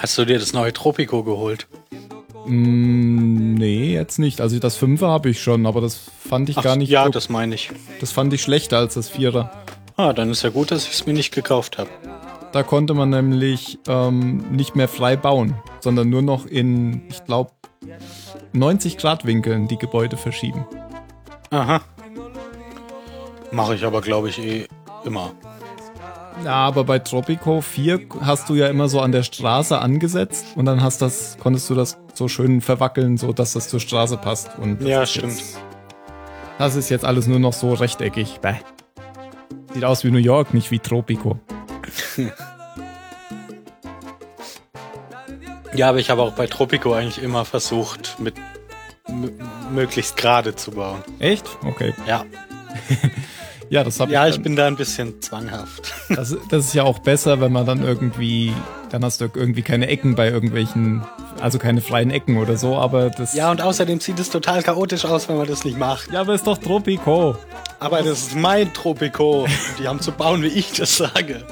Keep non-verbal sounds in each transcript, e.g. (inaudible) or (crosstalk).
Hast du dir das neue Tropico geholt? Mm, nee, jetzt nicht. Also das Fünfer habe ich schon, aber das fand ich Ach, gar nicht. Ja, so, das meine ich. das fand ich schlechter als das Vierer. Ah, dann ist ja gut, dass ich es mir nicht gekauft habe. Da konnte man nämlich ähm, nicht mehr frei bauen, sondern nur noch in, ich glaube, 90 Grad Winkeln die Gebäude verschieben. Aha. Mache ich aber, glaube ich, eh immer. Ja, aber bei Tropico 4 hast du ja immer so an der Straße angesetzt und dann hast das, konntest du das so schön verwackeln, so dass das zur Straße passt. Und das Ja, stimmt. Jetzt, das ist jetzt alles nur noch so rechteckig. Bäh. Sieht aus wie New York, nicht wie Tropico. (laughs) Ja, aber ich habe auch bei Tropico eigentlich immer versucht, mit möglichst gerade zu bauen. Echt? Okay. Ja, (laughs) Ja, das habe ja, ich. ich bin da ein bisschen zwanghaft. (laughs) Das, das ist ja auch besser, wenn man dann irgendwie, dann hast du irgendwie keine Ecken bei irgendwelchen, also keine freien Ecken oder so, aber das. Ja, und außerdem sieht es total chaotisch aus, wenn man das nicht macht. Ja, aber ist doch Tropico. Aber das ist mein Tropico. Die haben zu bauen, wie ich das sage.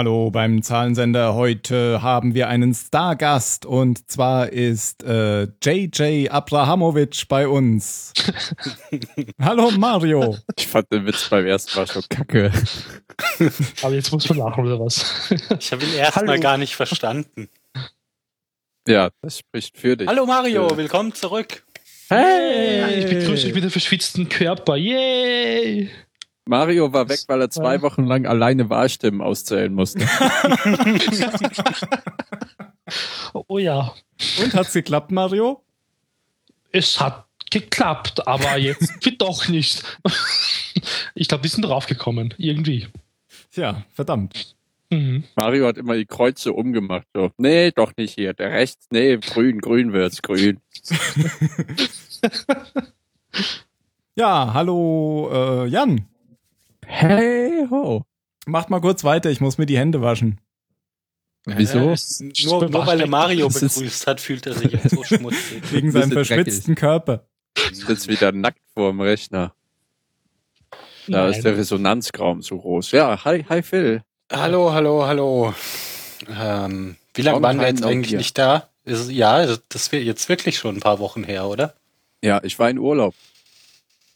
Hallo beim Zahlensender. Heute haben wir einen Stargast und zwar ist äh, JJ Abrahamovic bei uns. (laughs) Hallo Mario. Ich fand den Witz beim ersten Mal schon kacke. (laughs) Aber jetzt muss man lachen, oder was? Ich habe ihn erstmal gar nicht verstanden. Ja, das spricht für dich. Hallo Mario, Ja. willkommen zurück. Hey! Ich begrüße euch mit dem verschwitzten Körper. Yay! Mario war weg, weil er zwei. Wochen lang alleine Wahlstimmen auszählen musste. (laughs) Oh ja, Und hat's geklappt, Mario? es hat geklappt, aber jetzt wird (laughs) doch nicht. Ich glaube, wir sind draufgekommen. Irgendwie. Tja, verdammt. Mhm. Mario hat immer die Kreuze umgemacht. So, nee, doch nicht hier. Der rechts, nee, grün, grün wird's, grün. (laughs) Ja, hallo äh, Jan. Hey ho. Macht mal kurz weiter, ich muss mir die Hände waschen. Wieso? Es- Nur, nur weil er Mario begrüßt hat, fühlt er sich jetzt so (laughs) schmutzig. Wegen seinem verschwitzten Körper. Sitzt wieder nackt vorm Rechner. Da Nein. ist der Resonanzraum so groß. Ja, hi, hi Phil. Hallo, hallo, hallo. Ähm, wie lange waren wir jetzt eigentlich hier. nicht da? Ist, ja, das wäre jetzt wirklich schon ein paar Wochen her, oder? Ja, ich war in Urlaub.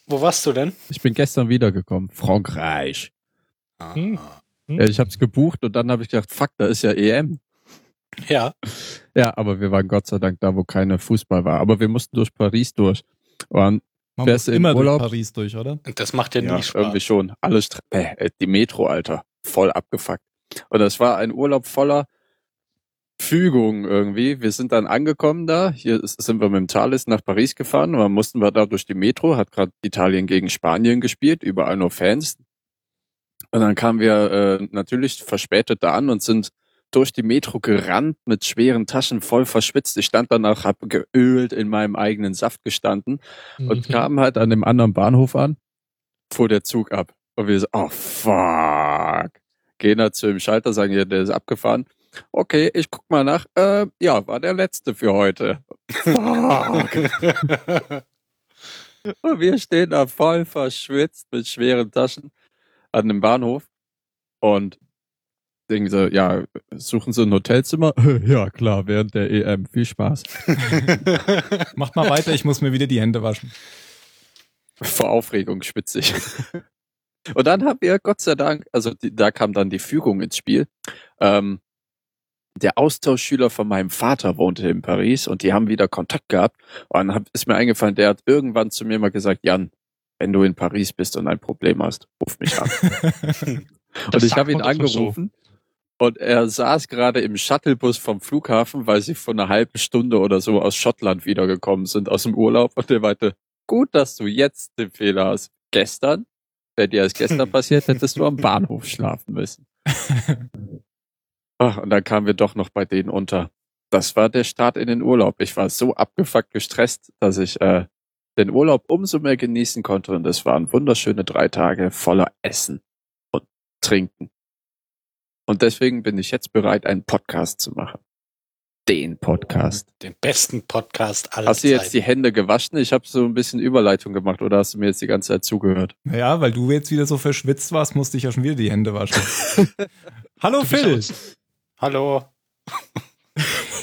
Wo warst du denn? Ich bin gestern wiedergekommen. Frankreich. Hm. Ja, ich hab's gebucht und dann habe ich gedacht, fuck, da ist ja EM. Ja. Ja, aber wir waren Gott sei Dank da, wo keine Fußball war. Aber wir mussten durch Paris durch. Und Man Fährst muss immer Urlaub? durch Paris durch, oder? Das macht ja, ja, nie Spaß. irgendwie schon. Alles, äh, die Metro, Alter. Voll abgefuckt. Und das war ein Urlaub voller Fügung irgendwie. Wir sind dann angekommen da. Hier sind wir mit dem Thales nach Paris gefahren. Und dann mussten wir da durch die Metro. Hat gerade Italien gegen Spanien gespielt. Überall nur Fans. Und dann kamen wir äh, natürlich verspätet da an und sind durch die Metro gerannt mit schweren Taschen voll verschwitzt. Ich stand danach, hab geölt in meinem eigenen Saft gestanden und Mhm. kamen halt an dem anderen Bahnhof an, fuhr der Zug ab. Und wir so, oh fuck. Gehen da zu dem Schalter, sagen, ja, der ist abgefahren. Okay, ich guck mal nach. Äh, ja, war der letzte für heute. (laughs) Und wir stehen da voll verschwitzt mit schweren Taschen an dem Bahnhof und denken so, ja, suchen Sie ein Hotelzimmer? (laughs) Ja, klar, während der EM. Viel Spaß. (laughs) Macht mal weiter, ich muss mir wieder die Hände waschen. Vor Aufregung schwitzig. Und dann haben wir, Gott sei Dank, also die, da kam dann die Fügung ins Spiel. Ähm, der Austauschschüler von meinem Vater wohnte in Paris und die haben wieder Kontakt gehabt. Und dann ist mir eingefallen, der hat irgendwann zu mir mal gesagt, Jan, wenn du in Paris bist und ein Problem hast, ruf mich an. (laughs) und ich habe ihn angerufen und er saß gerade im Shuttlebus vom Flughafen, weil sie vor einer halben Stunde oder so aus Schottland wiedergekommen sind, aus dem Urlaub. Und er meinte, gut, dass du jetzt den Fehler hast. Gestern, wäre dir das gestern (laughs) passiert, hättest du am Bahnhof schlafen müssen. (laughs) Ach, und dann kamen wir doch noch bei denen unter. Das war der Start in den Urlaub. Ich war so abgefuckt gestresst, dass ich äh, den Urlaub umso mehr genießen konnte. Und es waren wunderschöne drei Tage voller Essen und Trinken. Und deswegen bin ich jetzt bereit, einen Podcast zu machen. Den Podcast. Den besten Podcast aller Hast du jetzt Zeiten. die Hände gewaschen? Ich habe so ein bisschen Überleitung gemacht oder hast du mir jetzt die ganze Zeit zugehört? Naja, weil du jetzt wieder so verschwitzt warst, musste ich ja schon wieder die Hände waschen. (laughs) Hallo Phil, Hallo.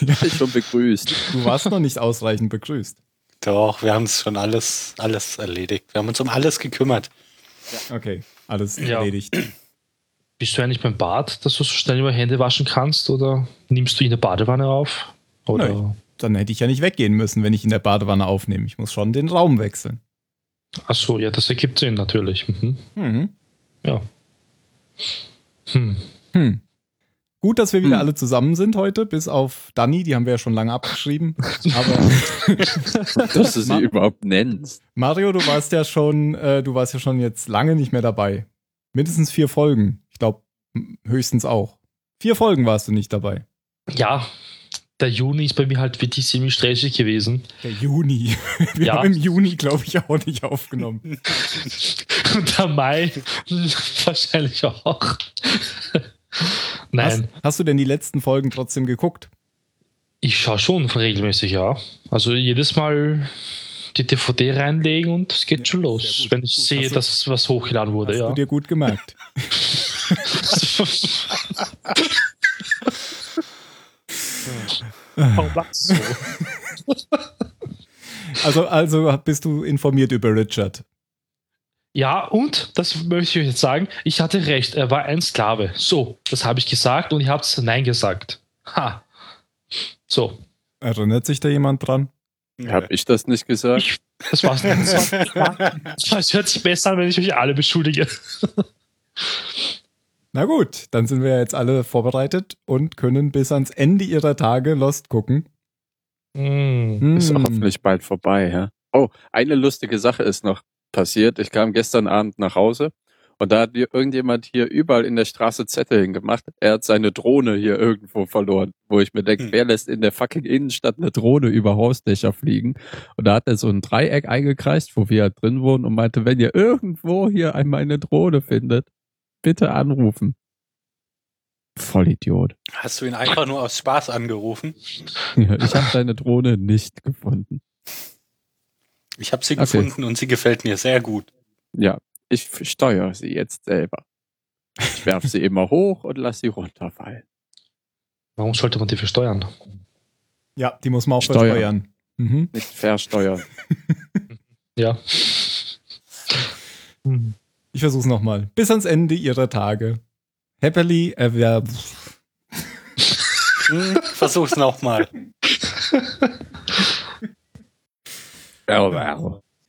Ich schon begrüßt. du warst noch nicht ausreichend begrüßt. Doch, wir haben es schon alles, alles erledigt. Wir haben uns um alles gekümmert. Okay, alles Ja. erledigt. Bist du eigentlich beim Bad, dass du so schnell über Hände waschen kannst oder nimmst du in der Badewanne auf? Oder? Nein. Dann hätte ich ja nicht weggehen müssen, wenn ich in der Badewanne aufnehme. Ich muss schon den Raum wechseln. Ach so, ja, das ergibt Sinn natürlich. Mhm. Mhm. Ja. Hm. Hm. Gut, dass wir wieder Hm. alle zusammen sind heute, bis auf Dani, die haben wir ja schon lange abgeschrieben. Aber (laughs) Dass du sie Ma- überhaupt nennst. Mario, du warst ja schon, äh, du warst ja schon jetzt lange nicht mehr dabei. Mindestens vier Folgen. Ich glaube, höchstens auch. Vier Folgen warst du nicht dabei. Ja, der Juni ist bei mir halt wirklich ziemlich stressig gewesen. Der Juni. (laughs) Wir Ja. haben im Juni, glaube ich, auch nicht aufgenommen. (laughs) Und der Mai wahrscheinlich auch. (laughs) Nein, Hast, hast du denn die letzten Folgen trotzdem geguckt? ich schaue schon regelmäßig, ja. Also jedes Mal die DVD reinlegen und es geht schon los, wenn ich Gut. sehe, du- dass was hochgeladen wurde, Hast ja. du dir gut gemerkt. Warum lachst du so? Also, also bist du informiert über Richard. Ja, und, das möchte ich euch jetzt sagen, ich hatte recht, er war ein Sklave. So, das habe ich gesagt und ihr habt Nein gesagt. Ha. So, Erinnert sich da jemand dran? Hab ich das nicht gesagt? ich, das war's. (laughs) Das, war, das hört sich besser an, wenn ich euch alle beschuldige. Na gut, dann sind wir jetzt alle vorbereitet und können bis ans Ende ihrer Tage Lost gucken. Mm. Ist Hm. hoffentlich bald vorbei, ja. Oh, eine lustige Sache ist noch passiert. Ich kam gestern Abend nach Hause und da hat irgendjemand hier überall in der Straße Zettel hingemacht. Er hat seine Drohne hier irgendwo verloren, wo ich mir denke, Hm. wer lässt in der fucking Innenstadt eine Drohne über Hausdächer fliegen? Und da hat er so ein Dreieck eingekreist, wo wir halt drin wohnen und meinte, wenn ihr irgendwo hier einmal eine Drohne findet, bitte anrufen. Vollidiot. Hast du ihn einfach nur aus Spaß angerufen? Ich habe seine Drohne nicht gefunden. Ich habe sie Okay. gefunden und sie gefällt mir sehr gut. Ja, ich steuere sie jetzt selber. Ich werfe sie immer hoch und lasse sie runterfallen. Warum sollte man die versteuern? Ja, die muss man auch Steuern. versteuern. Mhm. Nicht versteuern. (laughs) Ja. (laughs) Ich versuch's nochmal. Bis ans Ende ihrer Tage. Happily ever. Hm, versuch's nochmal. (laughs)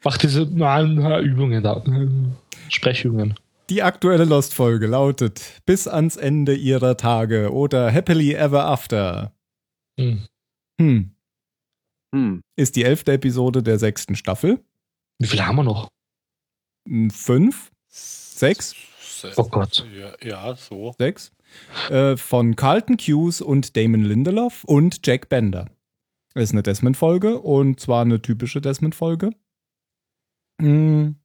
Mach diese normalen Übungen da. Sprechübungen. Die aktuelle Lost-Folge lautet Bis ans Ende ihrer Tage oder Happily ever after. Hm. Hm. Hm. Ist die elfte Episode der sechsten Staffel. Wie viele haben wir noch? Hm, Fünf? Sechs? Oh Gott. Ja, ja so. Sechs? Äh, von Carlton Hughes und Damon Lindelof und Jack Bender. Das ist eine Desmond-Folge und zwar eine typische Desmond-Folge. Hm.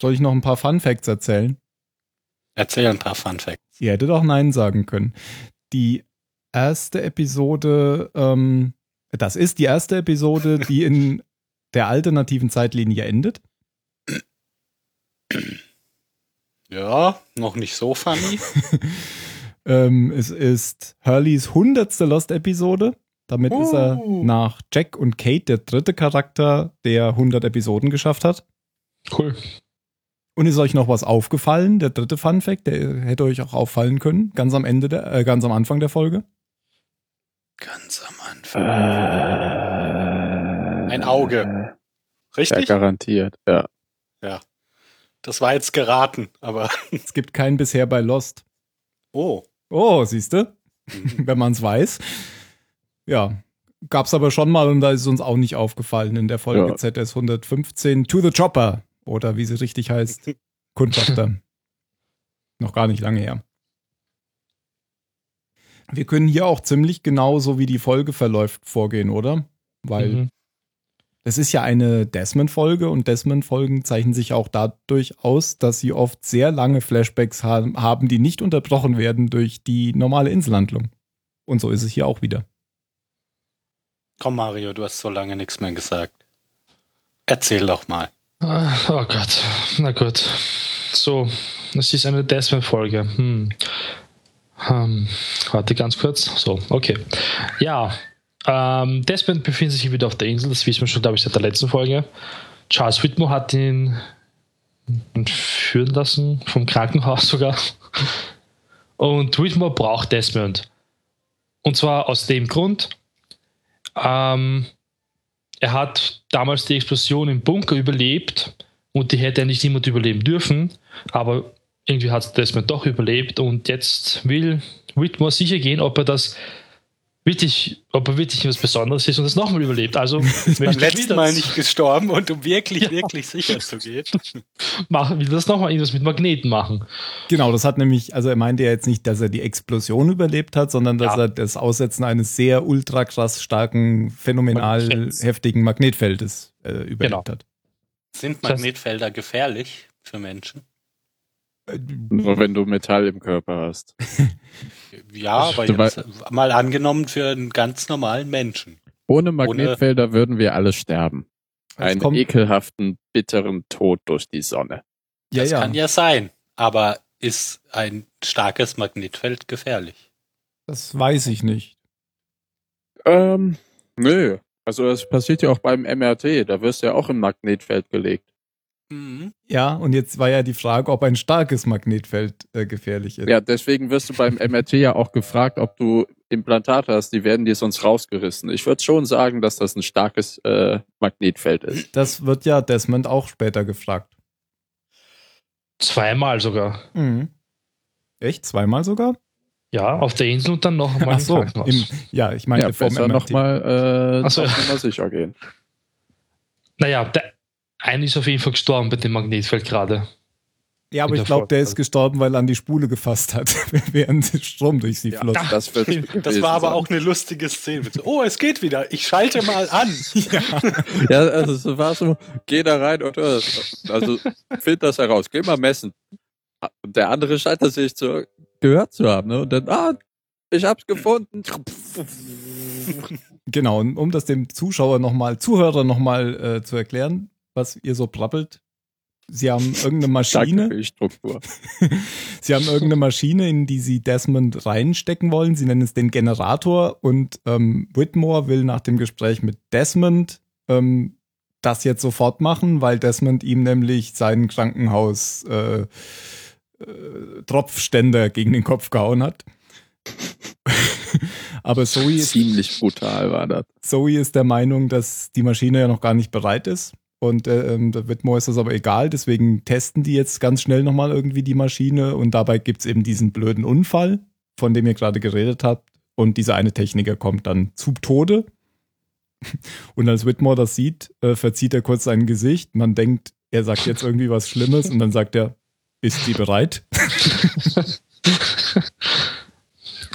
Soll ich noch ein paar Fun Facts erzählen? Erzähl ein paar Fun Facts. Ihr hättet auch Nein sagen können. Die erste Episode, ähm, das ist die erste Episode, die in (laughs) der alternativen Zeitlinie endet. Ja, noch nicht so funny. (laughs) ähm, es ist Hurleys hundertste Lost-Episode. Damit ist er Uh. nach Jack und Kate der dritte Charakter, der 100 Episoden geschafft hat. Cool. Und ist euch noch was aufgefallen? Der dritte Fun Fact, der hätte euch auch auffallen können, ganz am Ende der, äh, ganz am Anfang der Folge. Ganz am Anfang. Ein Ein Auge. Ja, Richtig? garantiert. Ja. Das war jetzt geraten, aber. (laughs) Es gibt keinen bisher bei Lost. Oh. Oh, siehst du? Mhm. (laughs) Wenn man es weiß. Ja, gab's aber schon mal und da ist es uns auch nicht aufgefallen in der Folge Ja. ZS 115 To the Chopper oder wie sie richtig heißt, (laughs) Kundschafter. Noch gar nicht lange her. Wir können hier auch ziemlich genau so, wie die Folge verläuft, vorgehen, oder? Weil Mhm. Es ist ja eine Desmond-Folge und Desmond-Folgen zeichnen sich auch dadurch aus, dass sie oft sehr lange Flashbacks haben, haben, die nicht unterbrochen werden durch die normale Inselhandlung. Und so ist es hier auch wieder. Komm, Mario, du hast so lange nichts mehr gesagt. Erzähl doch mal. Ah, Oh Gott, na gut. So, es ist eine Desmond-Folge. Hm. Ähm, warte ganz kurz. So, okay. Ja, ähm, Desmond befindet sich wieder auf der Insel, das wissen wir schon, glaube ich, seit der letzten Folge. Charles Whitmore hat ihn führen lassen, vom Krankenhaus sogar. Und Whitmore braucht Desmond. Und zwar aus dem Grund, ähm, er hat damals die Explosion im Bunker überlebt und die hätte nicht niemand überleben dürfen, aber irgendwie hat Desmond doch überlebt und jetzt will Whitmore sicher gehen, ob er das wirklich, ob er wirklich was Besonderes ist und das nochmal überlebt. Also (laughs) Beim letzten Mal nicht gestorben und um wirklich, (laughs) Ja. wirklich sicher zu gehen. (laughs) machen, will das nochmal irgendwas mit Magneten machen. Genau, das hat nämlich, also er meinte ja jetzt nicht, dass er die Explosion überlebt hat, sondern dass Ja. er das Aussetzen eines sehr ultra krass starken, phänomenal Magnetfelds. heftigen Magnetfeldes äh, überlebt Genau. hat. Sind Magnetfelder gefährlich für Menschen? Äh, Nur wenn du Metall im Körper hast. Ja, aber Du jetzt mal angenommen für einen ganz normalen Menschen. Ohne Magnetfelder würden wir alle sterben. Einen kommt- ekelhaften, bitteren Tod durch die Sonne. ja, Das ja. kann ja sein. Aber ist ein starkes Magnetfeld gefährlich? Das weiß ich nicht. Ähm, nö. Also das passiert ja auch beim MRT. Da wirst du ja auch im Magnetfeld gelegt. Mhm. Ja, und jetzt war ja die Frage, ob ein starkes Magnetfeld äh, gefährlich ist. Ja, deswegen wirst du beim MRT ja auch gefragt, ob du Implantate hast. Die werden dir sonst rausgerissen. Ich würde schon sagen, dass das ein starkes äh, Magnetfeld ist. Das wird ja Desmond auch später gefragt. Zweimal sogar. Mhm. Echt? Zweimal sogar? Ja, auf der Insel und dann noch einmal Ach im so, Krankenhaus. im, ja, ich meinte ja, vom besser MRT. nochmal äh, Ach so. Nummer sicher gehen. Naja, der eine ist auf jeden Fall gestorben bei dem Magnetfeld gerade. Ja, aber ich glaube, der ist gestorben, weil er an die Spule gefasst hat, (laughs) während der Strom durch sie Ja, floss. das wird Das war aber auch eine lustige Szene. Oh, es geht wieder. Ich schalte mal an. (laughs) Ja, also so war so, geh da rein und äh, also find das heraus, geh mal messen. Und der andere scheint das sich zu, gehört zu haben, ne? Und dann, ah, ich hab's gefunden. Genau, und um das dem Zuschauer nochmal, Zuhörer nochmal äh, zu erklären, was ihr so brabbelt. Sie haben irgendeine (laughs) Maschine, Milchstruktur. (laughs) sie haben irgendeine Maschine, in die sie Desmond reinstecken wollen. Sie nennen es den Generator und ähm, Whitmore will nach dem Gespräch mit Desmond ähm, das jetzt sofort machen, weil Desmond ihm nämlich seinen Krankenhaus äh, äh, Tropfständer gegen den Kopf gehauen hat. (laughs) Aber Zoe ist Ziemlich brutal war das. Zoe ist der Meinung, dass die Maschine ja noch gar nicht bereit ist. Und äh, ähm, der Whitmore ist das aber egal, deswegen testen die jetzt ganz schnell nochmal irgendwie die Maschine und dabei gibt's eben diesen blöden Unfall, von dem ihr gerade geredet habt. Und dieser eine Techniker kommt dann zu Tode. (laughs) Und als Whitmore das sieht, äh, verzieht er kurz sein Gesicht. Man denkt, er sagt jetzt irgendwie was Schlimmes und dann sagt er, ist sie bereit? (laughs)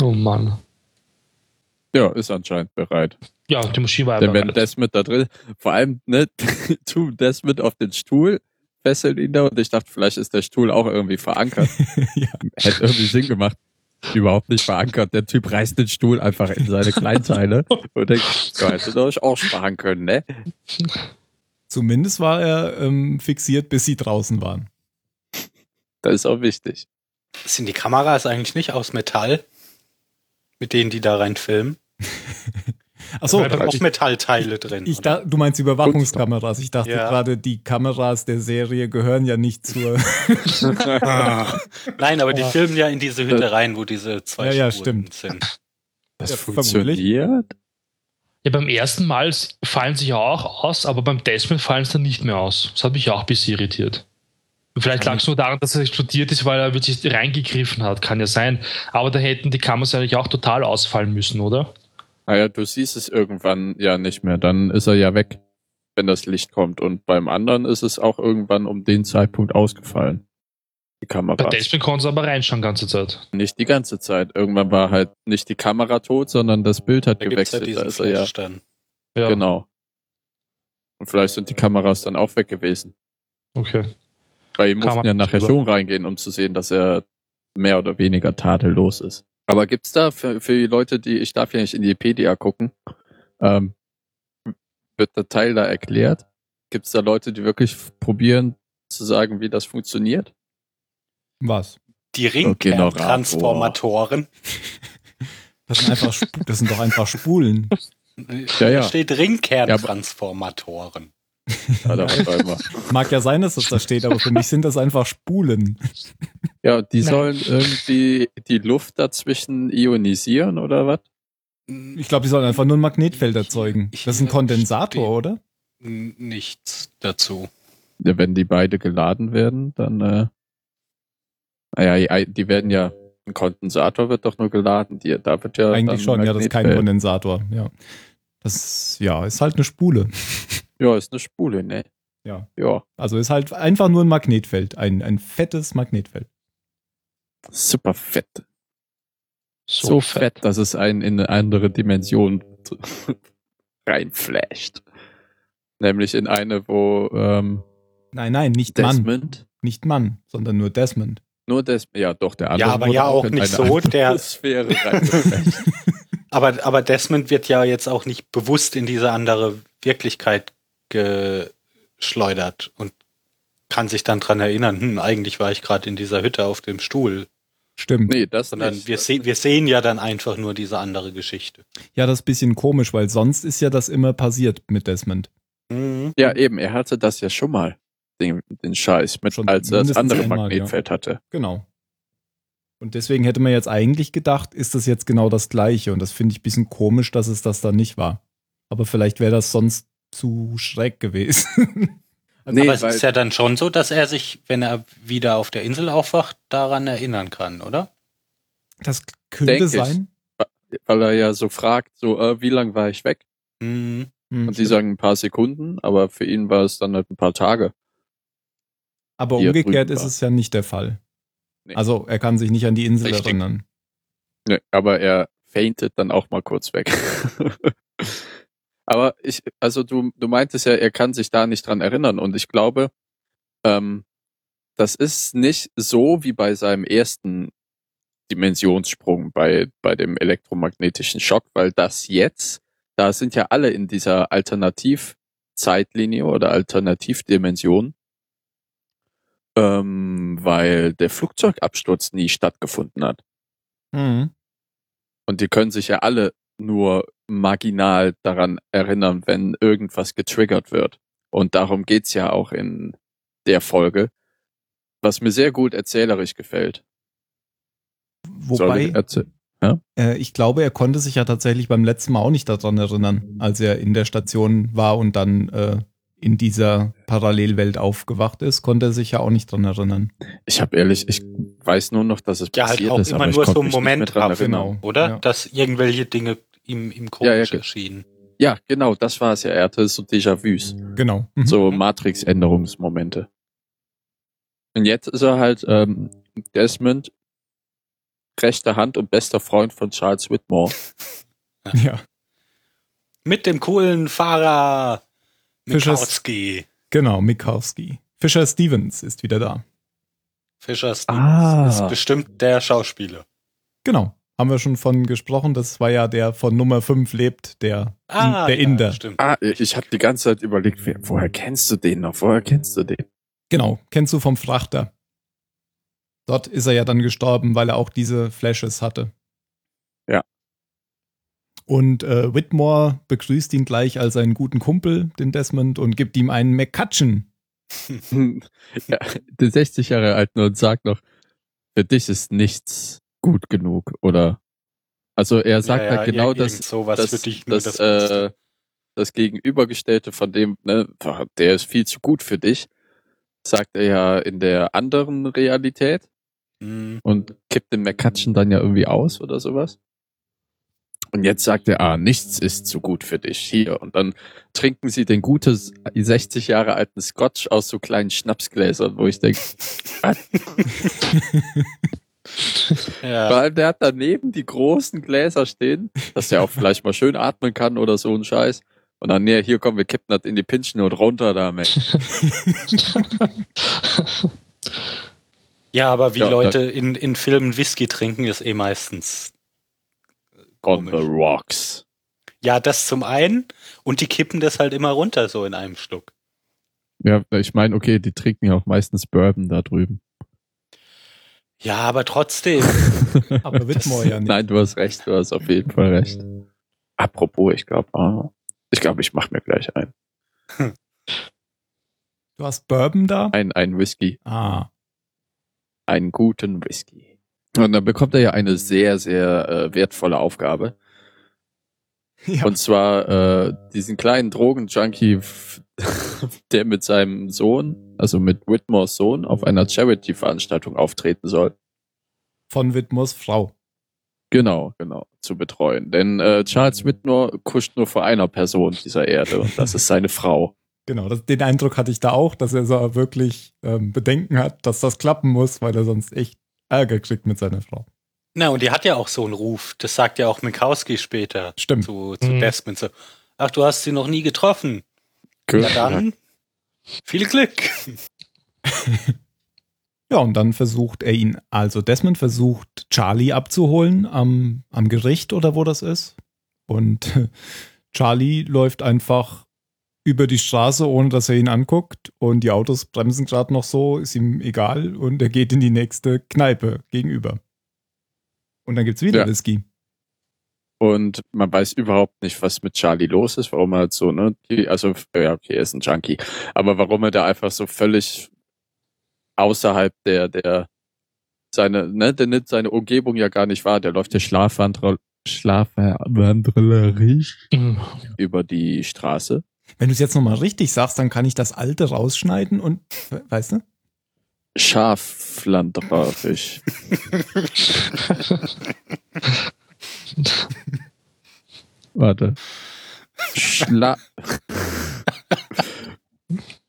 Oh Mann. Ja, ist anscheinend bereit. Ja, die Maschine war wenn bereit. Desmond da drin, vor allem, ne, (laughs) tu Desmond auf den Stuhl, fesseln ihn da und ich dachte, vielleicht ist der Stuhl auch irgendwie verankert. (laughs) ja. Hätte irgendwie Sinn gemacht. Überhaupt nicht verankert. Der Typ reißt den Stuhl einfach in seine Kleinteile (laughs) und denkt, ja, hättet ihr euch auch sparen können, ne? Zumindest war er ähm, fixiert, bis sie draußen waren. Das ist auch wichtig. Sind die Kameras eigentlich nicht aus Metall? Mit denen die da rein filmen? Achso, da sind auch ich, Metallteile drin. ich da, du meinst Überwachungskameras. Ich dachte Ja. gerade, die Kameras der Serie gehören ja nicht zur. (laughs) Nein, aber die (laughs) filmen ja in diese Hütte rein, wo diese zwei Ja, ja, stimmt. sind. Das Ja, funktioniert? Ja, beim ersten Mal fallen sie ja auch aus, aber beim Desmond fallen sie dann nicht mehr aus. Das hat mich auch ein bisschen irritiert. Vielleicht lag es nur daran, dass er explodiert ist, weil er wirklich reingegriffen hat. Kann ja sein. Aber da hätten die Kameras eigentlich auch total ausfallen müssen, oder? Naja, du siehst es irgendwann ja nicht mehr. Dann ist er ja weg, wenn das Licht kommt. Und beim anderen ist es auch irgendwann um den Zeitpunkt ausgefallen. Die Kamera. Bei Desmond konnten sie aber reinschauen die ganze Zeit. Nicht die ganze Zeit. Irgendwann war halt nicht die Kamera tot, sondern das Bild hat Da gibt's ja gewechselt. da ist er ja. Ja. Genau. Und vielleicht sind die Kameras dann auch weg gewesen. Okay. Bei ihm mussten man ja nachher schon reingehen, um zu sehen, dass er mehr oder weniger tadellos ist. Aber gibt's da für, für die Leute, die, ich darf ja nicht in die Wikipedia gucken, ähm, wird der Teil da erklärt? Gibt's da Leute, die wirklich probieren zu sagen, wie das funktioniert? Was? Die Okay, Ringkerntransformatoren. (laughs) Das sind, einfach, das sind doch einfach Spulen. Ja, ja. Da steht Ringkerntransformatoren. Ja. Mag ja sein, dass das da steht, aber für mich sind das einfach Spulen. Ja die Nein. sollen irgendwie die Luft dazwischen ionisieren oder was? Ich glaube, die sollen einfach nur ein Magnetfeld erzeugen. Das ist ein Kondensator, oder? Nichts dazu. Ja, wenn die beide geladen werden, dann, äh, naja, die- die werden ja, ein Kondensator wird doch nur geladen, die, da wird ja. Eigentlich schon, ja, das ist kein. Kondensator. Ja. Das ja, ist halt eine Spule. (laughs) Ja, ist eine Spule, ne? Ja. Ja, Also ist halt einfach nur ein Magnetfeld. Ein, ein fettes Magnetfeld. Super fett. So, So, fett. fett, dass es einen in eine andere Dimension (laughs) reinflasht. Nämlich in eine, wo ähm, Nein, nein, nicht Mann. Desmond, Nicht Mann, sondern nur Desmond. nur Des, ja doch, der andere Ja, aber ja auch in nicht so, der- Sphäre. (laughs) Aber, aber Desmond wird ja jetzt auch nicht bewusst in diese andere Wirklichkeit geschleudert und kann sich dann dran erinnern, hm, eigentlich war ich gerade in dieser Hütte auf dem Stuhl. Stimmt. nee, das Sondern nicht. wir, se wir sehen ja dann einfach nur diese andere Geschichte. Ja, das ist ein bisschen komisch, weil sonst ist ja das immer passiert mit Desmond. Mhm. Ja, eben, er hatte das ja schon mal, den, den Scheiß, mit, Schon als er das andere einmal, Magnetfeld hatte. Genau. Und deswegen hätte man jetzt eigentlich gedacht, ist das jetzt genau das gleiche. Und das finde ich ein bisschen komisch, dass es das dann nicht war. Aber vielleicht wäre das sonst zu schräg gewesen. (laughs) Nee, aber es ist ja dann schon so, dass er sich, wenn er wieder auf der Insel aufwacht, daran erinnern kann, oder? Das könnte Denke ich. sein. Weil er ja so fragt, so, äh, wie lang war ich weg? Mhm. Hm, Und die sagen ein paar Sekunden, aber für ihn war es dann halt ein paar Tage. Aber er umgekehrt ist war. es ja nicht der Fall. Nee. Also er kann sich nicht an die Insel Richtig. erinnern. Ne, aber er faintet dann auch mal kurz weg. (laughs) aber ich, also du, du meintest ja, er kann sich da nicht dran erinnern und ich glaube, ähm, das ist nicht so wie bei seinem ersten Dimensionssprung bei, bei dem elektromagnetischen Schock, weil das jetzt, da sind ja alle in dieser Alternativzeitlinie oder Alternativdimension, ähm, weil der Flugzeugabsturz nie stattgefunden hat. Mhm. Und die können sich ja alle nur marginal daran erinnern, wenn irgendwas getriggert wird. Und darum geht's ja auch in der Folge, was mir sehr gut erzählerisch gefällt. Wobei, ich erzäh- äh, ich glaube, er konnte sich ja tatsächlich beim letzten Mal auch nicht daran erinnern, als er in der Station war und dann äh, in dieser Parallelwelt aufgewacht ist, konnte er sich ja auch nicht dran erinnern. ich habe ehrlich, ich weiß nur noch, dass es Ja, halt passiert auch ist, immer aber ich nur so mehr Moment erinnern. genau. oder? Ja. Dass irgendwelche Dinge ihm, ihm Ja, komisch ja, ge- erschienen. Ja, genau, das war es ja. Er hatte so Déjà-vus. Genau. Mhm. so Matrix-Änderungsmomente. Und jetzt ist er halt ähm, Desmond, rechte Hand und bester Freund von Charles Whitmore. (laughs) Ja, Mit dem coolen Fahrer Mikowski. genau, Mikowski. Fisher Stevens ist wieder da. Fischer Stevens Ah. ist bestimmt der Schauspieler. Genau. Haben wir schon von gesprochen. Das war ja der von Nummer 5 lebt, der, Ah, der ja, Inder. Stimmt. Ah, ich habe die ganze Zeit überlegt, wer, woher kennst du den noch? Woher kennst du den? Genau, kennst du vom Frachter. Dort ist er ja dann gestorben, weil er auch diese Flashes hatte. Und äh, Whitmore begrüßt ihn gleich als seinen guten Kumpel, den Desmond, und gibt ihm einen McCutcheon. (laughs) ja, der 60 Jahre alt und sagt noch, für dich ist nichts gut genug, oder? Also er sagt Ja, ja, halt genau das, sowas das, für dich nur das, das Beste. äh, das Gegenübergestellte von dem, ne, der ist viel zu gut für dich, sagt er ja in der anderen Realität Mhm. und kippt den McCutcheon dann ja irgendwie aus oder sowas. Und jetzt sagt er, ah, nichts ist zu gut für dich hier. Und dann trinken sie den gute 60 Jahre alten Scotch aus so kleinen Schnapsgläsern, wo ich denke, (laughs) Ja. vor allem der hat daneben die großen Gläser stehen, dass der auch vielleicht mal schön atmen kann oder so ein Scheiß. Und dann, nee, hier kommen wir kippen das in die Pinchen und runter damit. (laughs) Ja, aber wie Ja, Leute in, in Filmen Whisky trinken, ist eh meistens On the rocks. Ja, das zum einen und die kippen das halt immer runter so in einem Schluck. Ja, ich meine, okay, die trinken ja auch meistens Bourbon da drüben. Ja, aber trotzdem. (laughs) Aber Whitmore ja nicht. Nein, du hast recht, du hast auf jeden Fall recht. Apropos, ich glaube, ah, ich glaube, ich mache mir gleich ein. Du hast Bourbon da? Ein, ein Whisky. Ah. einen guten Whisky. Und dann bekommt er ja eine sehr, sehr äh, wertvolle Aufgabe. Ja. Und zwar äh, diesen kleinen Drogenjunkie, (laughs) der mit seinem Sohn, also mit Whitmores Sohn, auf einer Charity-Veranstaltung auftreten soll. Von Whitmores Frau. Genau, genau, zu betreuen. Denn äh, Charles Whitmore kuscht nur vor einer Person dieser Erde und das ist seine Frau. (laughs) Genau, das, den Eindruck hatte ich da auch, dass er so wirklich ähm, Bedenken hat, dass das klappen muss, weil er sonst echt Ärger kriegt mit seiner Frau. Na, und die hat ja auch so einen Ruf. Das sagt ja auch Mikowski später Stimmt. zu, zu Mhm. Desmond. So, Ach, du hast sie noch nie getroffen. Na dann, viel Glück. (laughs) Ja, und dann versucht er ihn, also Desmond versucht Charlie abzuholen am, am Gericht oder wo das ist. Und (laughs) Charlie läuft einfach über die Straße, ohne dass er ihn anguckt. Und die Autos bremsen gerade noch so, ist ihm egal. Und er geht in die nächste Kneipe gegenüber. Und dann gibt's wieder Ja. Whisky. Und man weiß überhaupt nicht, was mit Charlie los ist, warum er halt so, ne, die, also, ja, okay, er ist ein Junkie, aber warum er da einfach so völlig außerhalb der, der, seine, ne, der nimmt seine Umgebung ja gar nicht wahr, der läuft ja schlafwandler, schlafwandlerisch Mhm. über die Straße. Wenn du es jetzt nochmal richtig sagst, dann kann ich das alte rausschneiden und, we- weißt du? Schaflanderisch. Warte. Schla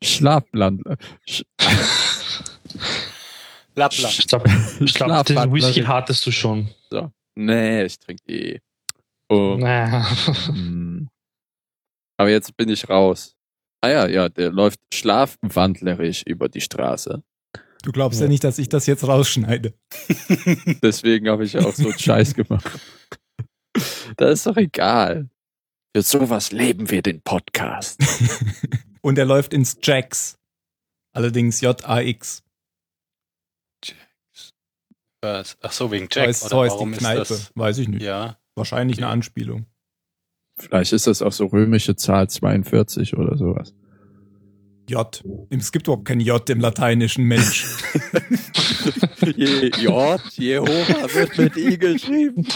Schlafland. Sch Lappland. Ich glaube, den Whisky hattest du schon. nee, ich trinke eh. Oh. Naja. Hm. Aber jetzt bin ich raus. Ah ja, ja, der läuft schlafwandlerisch über die Straße. Du glaubst ja. Ja. nicht, dass ich das jetzt rausschneide. (laughs) Deswegen habe ich ja auch so einen Scheiß gemacht. Das ist doch egal. Für sowas leben wir den Podcast. (laughs) Und er läuft ins Jacks. Allerdings J-A-X. Was? Ach so, wegen Jack. Weiß, oder so heißt die warum ist Kneipe. das? Weiß ich nicht. Ja. Wahrscheinlich Okay. eine Anspielung. Vielleicht ist das auch so römische Zahl 42 oder sowas. J. Es gibt überhaupt kein J im lateinischen Mensch. (laughs) Je, J, Jehova wird mit I geschrieben.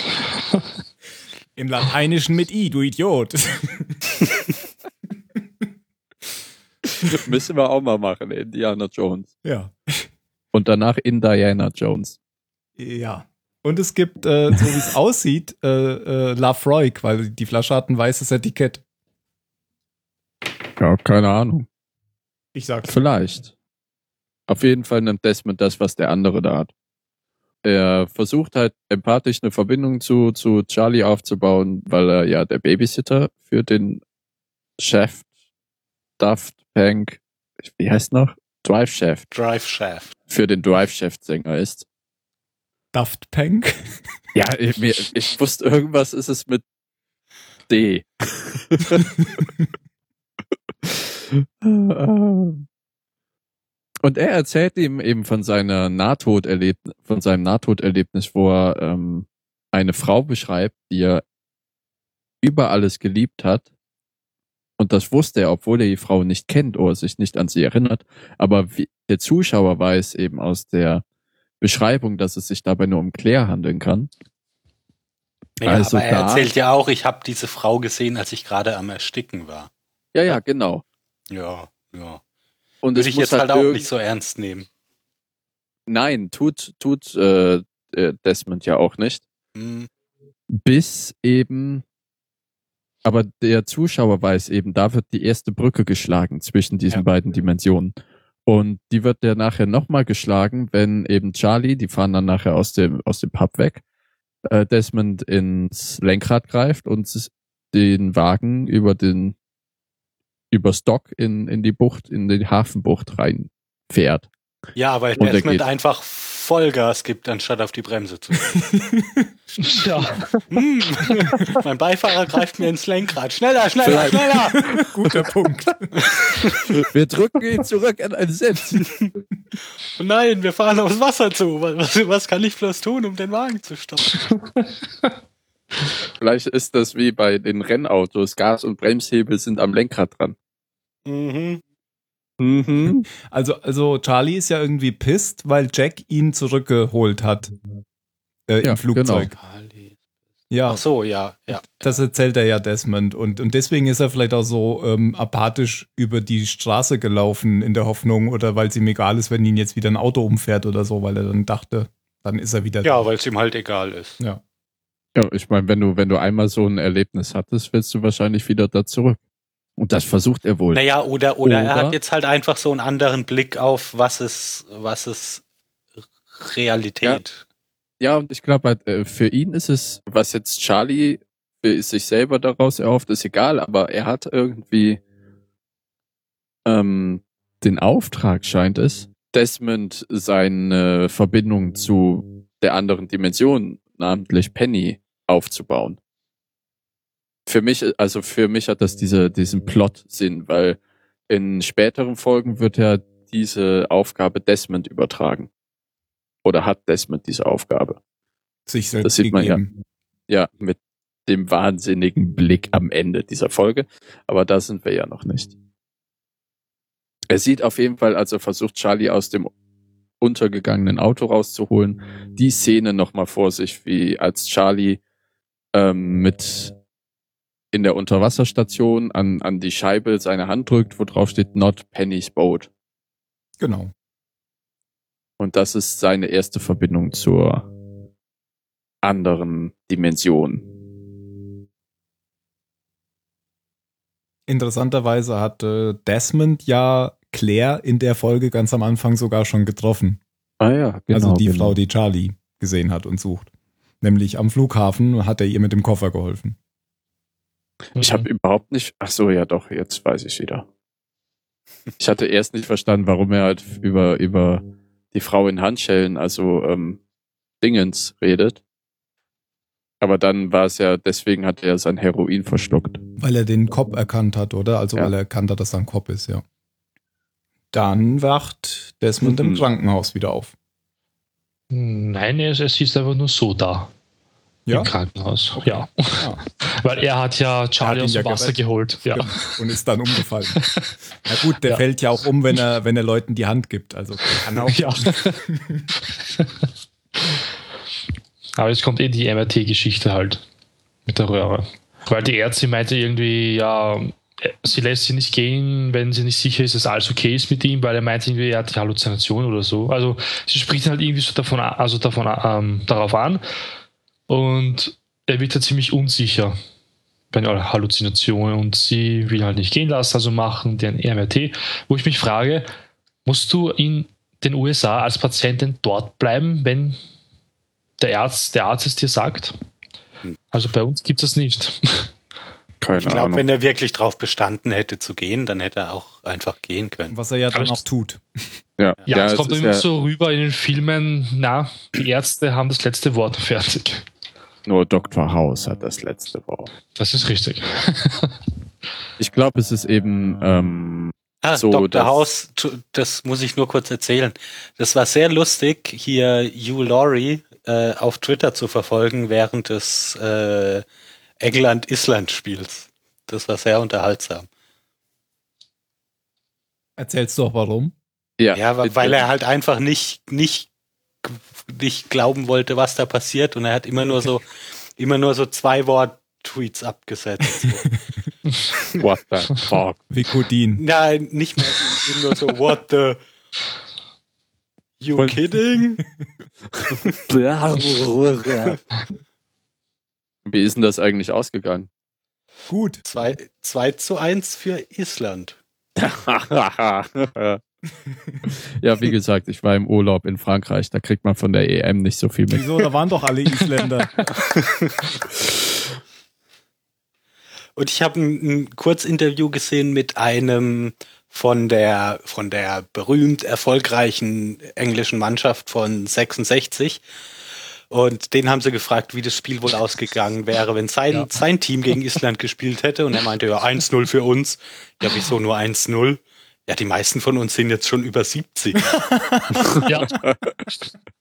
Im lateinischen mit I, du Idiot. (laughs) Müssen wir auch mal machen, Indiana Jones. ja. Und danach Indiana Jones. Ja. Und es gibt, äh, so wie es (laughs) aussieht, äh, äh, Lafroig, weil die Flasche hat ein weißes Etikett. Ja, keine Ahnung. Ich sag's. Vielleicht. Auf jeden Fall nimmt Desmond das, was der andere da hat. Er versucht halt empathisch eine Verbindung zu, zu Charlie aufzubauen, weil er ja der Babysitter für den Chef Daft Punk, wie heißt noch? Drive Chef, Drive Shaft. für den Drive Chef Sänger ist. Daft Punk. Ja, ich, ich wusste, irgendwas ist es mit D. (laughs) Und er erzählt ihm eben von seiner Nahtoderlebnis, von seinem Nahtoderlebnis, wo er ähm, eine Frau beschreibt, die er über alles geliebt hat. Und das wusste er, obwohl er die Frau nicht kennt oder sich nicht an sie erinnert. Aber wie, der Zuschauer weiß eben aus der Beschreibung, dass es sich dabei nur um Claire handeln kann. Ja, Also aber er da- erzählt ja auch, ich habe diese Frau gesehen, als ich gerade am Ersticken war. Ja, ja, genau. Ja, ja. Und Würde ich jetzt halt auch irgend- nicht so ernst nehmen. Nein, tut, tut äh, äh, Desmond ja auch nicht. Hm. Bis eben, aber der Zuschauer weiß eben, da wird die erste Brücke geschlagen zwischen diesen Ja. beiden Dimensionen. Und die wird ja nachher nochmal geschlagen, wenn eben Charlie, die fahren dann nachher aus dem, aus dem Pub weg, äh, Desmond ins Lenkrad greift und den Wagen über den übers Dock in, in die Bucht, in die Hafenbucht reinfährt. Ja, weil Und Desmond einfach Vollgas gibt, anstatt auf die Bremse zu. (laughs) Ja. Hm. (laughs) mein Beifahrer greift mir ins Lenkrad. Schneller, schneller, Vielleicht. schneller! (laughs) Guter Punkt. Wir drücken ihn zurück an einen Sitz. Nein, wir fahren aufs Wasser zu. Was, was kann ich bloß tun, um den Wagen zu stoppen? Vielleicht ist das wie bei den Rennautos. Gas- und Bremshebel sind am Lenkrad dran. Mhm. Mhm. (laughs) Also, also Charlie ist ja irgendwie pisst, weil Jack ihn zurückgeholt hat. Äh, Ja, Im Flugzeug. Ja, Ach so, ja, ja. das erzählt er ja Desmond. Und, und deswegen ist er vielleicht auch so ähm, apathisch über die Straße gelaufen in der Hoffnung oder weil es ihm egal ist, wenn ihn jetzt wieder ein Auto umfährt oder so, weil er dann dachte, dann ist er wieder Ja, weil es ihm halt egal ist. Ja. Ja, ich meine, wenn du, wenn du einmal so ein Erlebnis hattest, willst du wahrscheinlich wieder da zurück. Und das versucht er wohl. Naja, oder, oder, er Oder- hat jetzt halt einfach so einen anderen Blick auf, was ist, was ist Realität. Ja, und ich glaube, äh, für ihn ist es, was jetzt Charlie für sich selber daraus erhofft, ist egal, aber er hat irgendwie ähm, den Auftrag, scheint es, Desmond seine Verbindung zu der anderen Dimension, namentlich Penny, aufzubauen. Für mich, also für mich hat das diese, diesen Plot-Sinn, weil in späteren Folgen wird ja diese Aufgabe Desmond übertragen. Oder hat Desmond diese Aufgabe? sich selbst Das sieht man ja. Ja, mit dem wahnsinnigen Blick am Ende dieser Folge. Aber da sind wir ja noch nicht. Er sieht auf jeden Fall, als er versucht, Charlie aus dem untergegangenen Auto rauszuholen, die Szene nochmal vor sich, wie als Charlie ähm, mit in der Unterwasserstation an, an die Scheibe seine Hand drückt, wo drauf steht Not Penny's Boat. Genau. Und das ist seine erste Verbindung zur anderen Dimension. Interessanterweise hat äh, Desmond ja Claire in der Folge ganz am Anfang sogar schon getroffen. Ah ja, genau. also die genau. Frau, die Charlie gesehen hat und sucht. Nämlich am Flughafen hat er ihr mit dem Koffer geholfen. Ich habe überhaupt nicht. Ach so, ja doch, jetzt weiß ich wieder. (laughs) Ich hatte erst nicht verstanden, warum er halt über über die Frau in Handschellen, also ähm, Dingens redet. Aber dann war es ja, deswegen hat er sein Heroin verschluckt. Weil er den Cop erkannt hat, oder? Also Ja. weil er erkannt hat, dass er ein Cop ist, ja. Dann wacht Desmond im Mhm. Krankenhaus wieder auf. Nein, es, es ist einfach nur so da. Ja. Im Krankenhaus. Okay. Ja. Ja. Weil er hat ja Charlie ihn aus ja dem Wasser gerettet. geholt. Ja. Und ist dann umgefallen. (laughs) Na gut, der Ja. fällt ja auch um, wenn er, wenn er Leuten die Hand gibt. Also kann auch. ja. (laughs) Aber jetzt kommt eh die MRT-Geschichte halt mit der Röhre. Weil die Ärztin meinte irgendwie, ja, sie lässt sie nicht gehen, wenn sie nicht sicher ist, dass alles okay ist mit ihm, weil er meinte irgendwie, er hat die Halluzination oder so. Also sie spricht halt irgendwie so davon, also davon, ähm, darauf an und er wird halt ziemlich unsicher bei den Halluzinationen und sie will halt nicht gehen lassen, also machen den MRT, wo ich mich frage, musst du in den USA als Patient denn dort bleiben, wenn der Arzt, der Arzt es dir sagt? Also bei uns gibt es das nicht. Keine Ich glaube, wenn er wirklich drauf bestanden hätte zu gehen, dann hätte er auch einfach gehen können. Was er ja dann auch tut. ja, Ja, es es kommt immer ja so rüber in den Filmen, na, die Ärzte haben das letzte Wort fertig. Nur Dr. House hat das letzte Wort. Das ist richtig. (laughs) Ich glaube, es ist eben ähm, Ah, So, Dr. das- House, das muss ich nur kurz erzählen. Das war sehr lustig, hier Hugh Laurie äh, auf Twitter zu verfolgen während des äh, England-Island-Spiels. Das war sehr unterhaltsam. Erzählst du auch warum? ja, Ja, weil, weil er halt einfach nicht, nicht, nicht glauben wollte, was da passiert und er hat immer nur so, immer nur so zwei Wort-Tweets abgesetzt. (laughs) What the fuck? Wie Codin. Nein, nicht mehr nur so, what the, you Und- kidding? Wie ist denn das eigentlich ausgegangen? Gut. 2 2 zu 1 für Island. (laughs) ja, wie gesagt, ich war im Urlaub in Frankreich. Da kriegt man von der EM nicht so viel mit. Wieso? Da waren doch alle Isländer. (laughs) Und ich habe ein, ein Kurzinterview gesehen mit einem von der, von der berühmt erfolgreichen englischen Mannschaft von 66. Und den haben sie gefragt, wie das Spiel wohl ausgegangen wäre, wenn sein, ja. sein Team gegen Island gespielt hätte. Und er meinte, ja, 1-0 für uns. Ja, wieso nur 1-0? Ja, die meisten von uns sind jetzt schon über 70. (laughs) ja.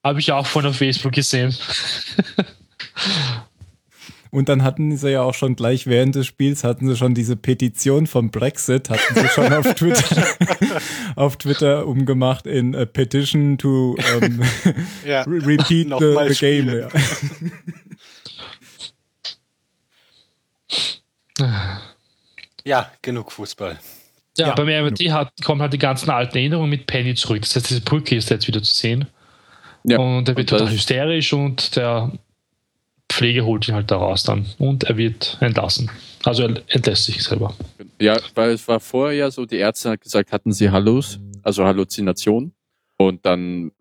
Habe ich auch von auf Facebook gesehen. Und dann hatten sie ja auch schon gleich während des Spiels hatten sie schon diese Petition vom Brexit, hatten sie schon auf Twitter, (laughs) auf Twitter umgemacht in a Petition to um, (laughs) ja, repeat the, the game. Ja. ja, genug Fußball. Ja, ja beim RMT hat, kommen halt die ganzen alten Erinnerungen mit Penny zurück. Das heißt, diese Brücke ist jetzt wieder zu sehen. Ja, und er wird total hysterisch und der Pflege holt ihn halt da raus dann und er wird entlassen. Also er entlässt sich selber. Ja, weil es war vorher ja so, die Ärzte hat gesagt, hatten sie Hallus, also Halluzination. Und dann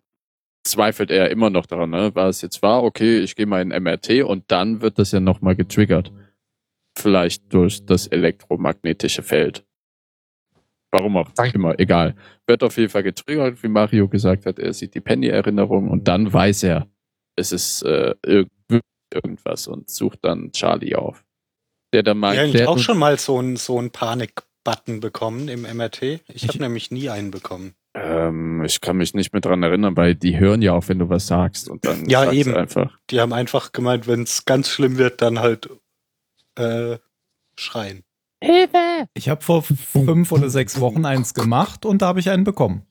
zweifelt er immer noch daran, ne? war es jetzt wahr, okay, ich gehe mal in MRT und dann wird das ja nochmal getriggert. Vielleicht durch das elektromagnetische Feld. Warum auch Danke. immer, egal. Wird auf jeden Fall getriggert, wie Mario gesagt hat, er sieht die Penny-Erinnerung und dann weiß er, es ist äh, irgendwas und sucht dann Charlie auf. Der dann mal. Ja, ich auch schon mal so einen so Panik-Button bekommen im MRT. Ich, ich habe nämlich nie einen bekommen. Ähm, ich kann mich nicht mehr dran erinnern, weil die hören ja auch, wenn du was sagst und dann ja eben einfach. Die haben einfach gemeint, wenn es ganz schlimm wird, dann halt äh, schreien. Hilfe! Ich habe vor fünf oder sechs Wochen eins gemacht und da habe ich einen bekommen.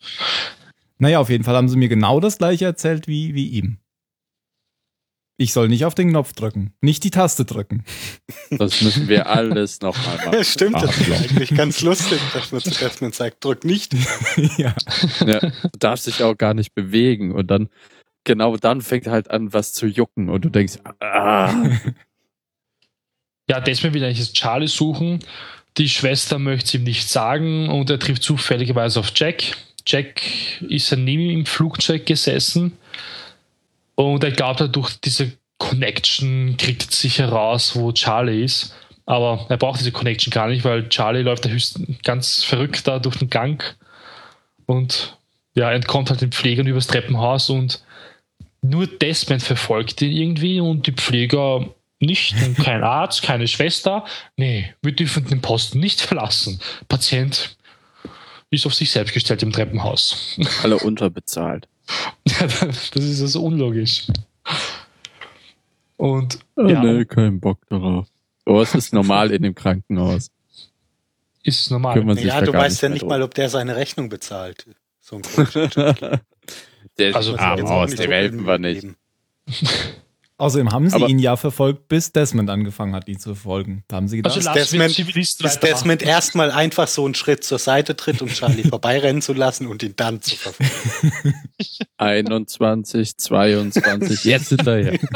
Naja, auf jeden Fall haben sie mir genau das gleiche erzählt wie, wie ihm. Ich soll nicht auf den Knopf drücken, nicht die Taste drücken. Das müssen wir alles nochmal machen. Stimmt, das ist eigentlich ganz lustig, dass man, dass man sagt, drück nicht. (laughs) ja. ja. Du darfst dich auch gar nicht bewegen und dann, genau dann fängt halt an, was zu jucken und du denkst, ah. Ja, deswegen will eigentlich Charlie suchen. Die Schwester möchte es ihm nicht sagen und er trifft zufälligerweise auf Jack. Jack ist ja neben ihm im Flugzeug gesessen und er glaubt, durch diese Connection kriegt sich heraus, wo Charlie ist. Aber er braucht diese Connection gar nicht, weil Charlie läuft da ganz verrückt da durch den Gang und ja, entkommt halt den Pflegern übers Treppenhaus und nur Desmond verfolgt ihn irgendwie und die Pfleger nicht, kein Arzt, keine Schwester. Nee, wir dürfen den Posten nicht verlassen. Patient ist auf sich selbst gestellt im Treppenhaus. (laughs) Alle unterbezahlt. das ist so unlogisch. Und oh, ja, nee, kein Bock darauf. Aber es ist normal in dem Krankenhaus. Ist es normal. Ja, du weißt ja nicht mal, ob der seine Rechnung bezahlt. So ein (laughs) der also, arm aus, der Welpen war nicht. Außerdem haben sie aber ihn ja verfolgt, bis Desmond angefangen hat, ihn zu verfolgen. Da haben sie gedacht, also Desmond, bis Desmond erstmal einfach so einen Schritt zur Seite tritt, um Charlie (laughs) vorbeirennen zu lassen und ihn dann zu verfolgen. (laughs) 21, 22, jetzt hinterher. (laughs)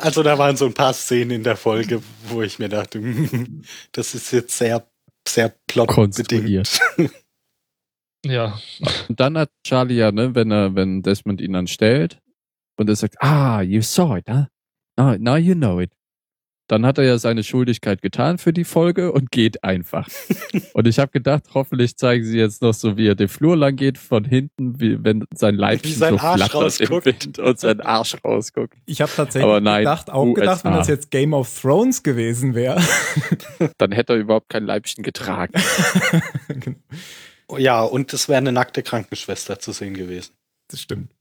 Also da waren so ein paar Szenen in der Folge, wo ich mir dachte, das ist jetzt sehr, sehr plotbedingt. Ja. Und dann hat Charlie ja, ne, wenn er, wenn Desmond ihn dann stellt, und er sagt, ah, you saw it, huh? Now, now you know it. Dann hat er ja seine Schuldigkeit getan für die Folge und geht einfach. (laughs) und ich habe gedacht, hoffentlich zeigen sie jetzt noch so, wie er den Flur lang geht, von hinten, wie wenn sein Leibchen sein so Arsch Wind und sein Arsch rausguckt. Ich habe tatsächlich nein, gedacht, auch USA. gedacht, wenn das jetzt Game of Thrones gewesen wäre. (laughs) Dann hätte er überhaupt kein Leibchen getragen. (laughs) ja, und es wäre eine nackte Krankenschwester zu sehen gewesen. Das stimmt.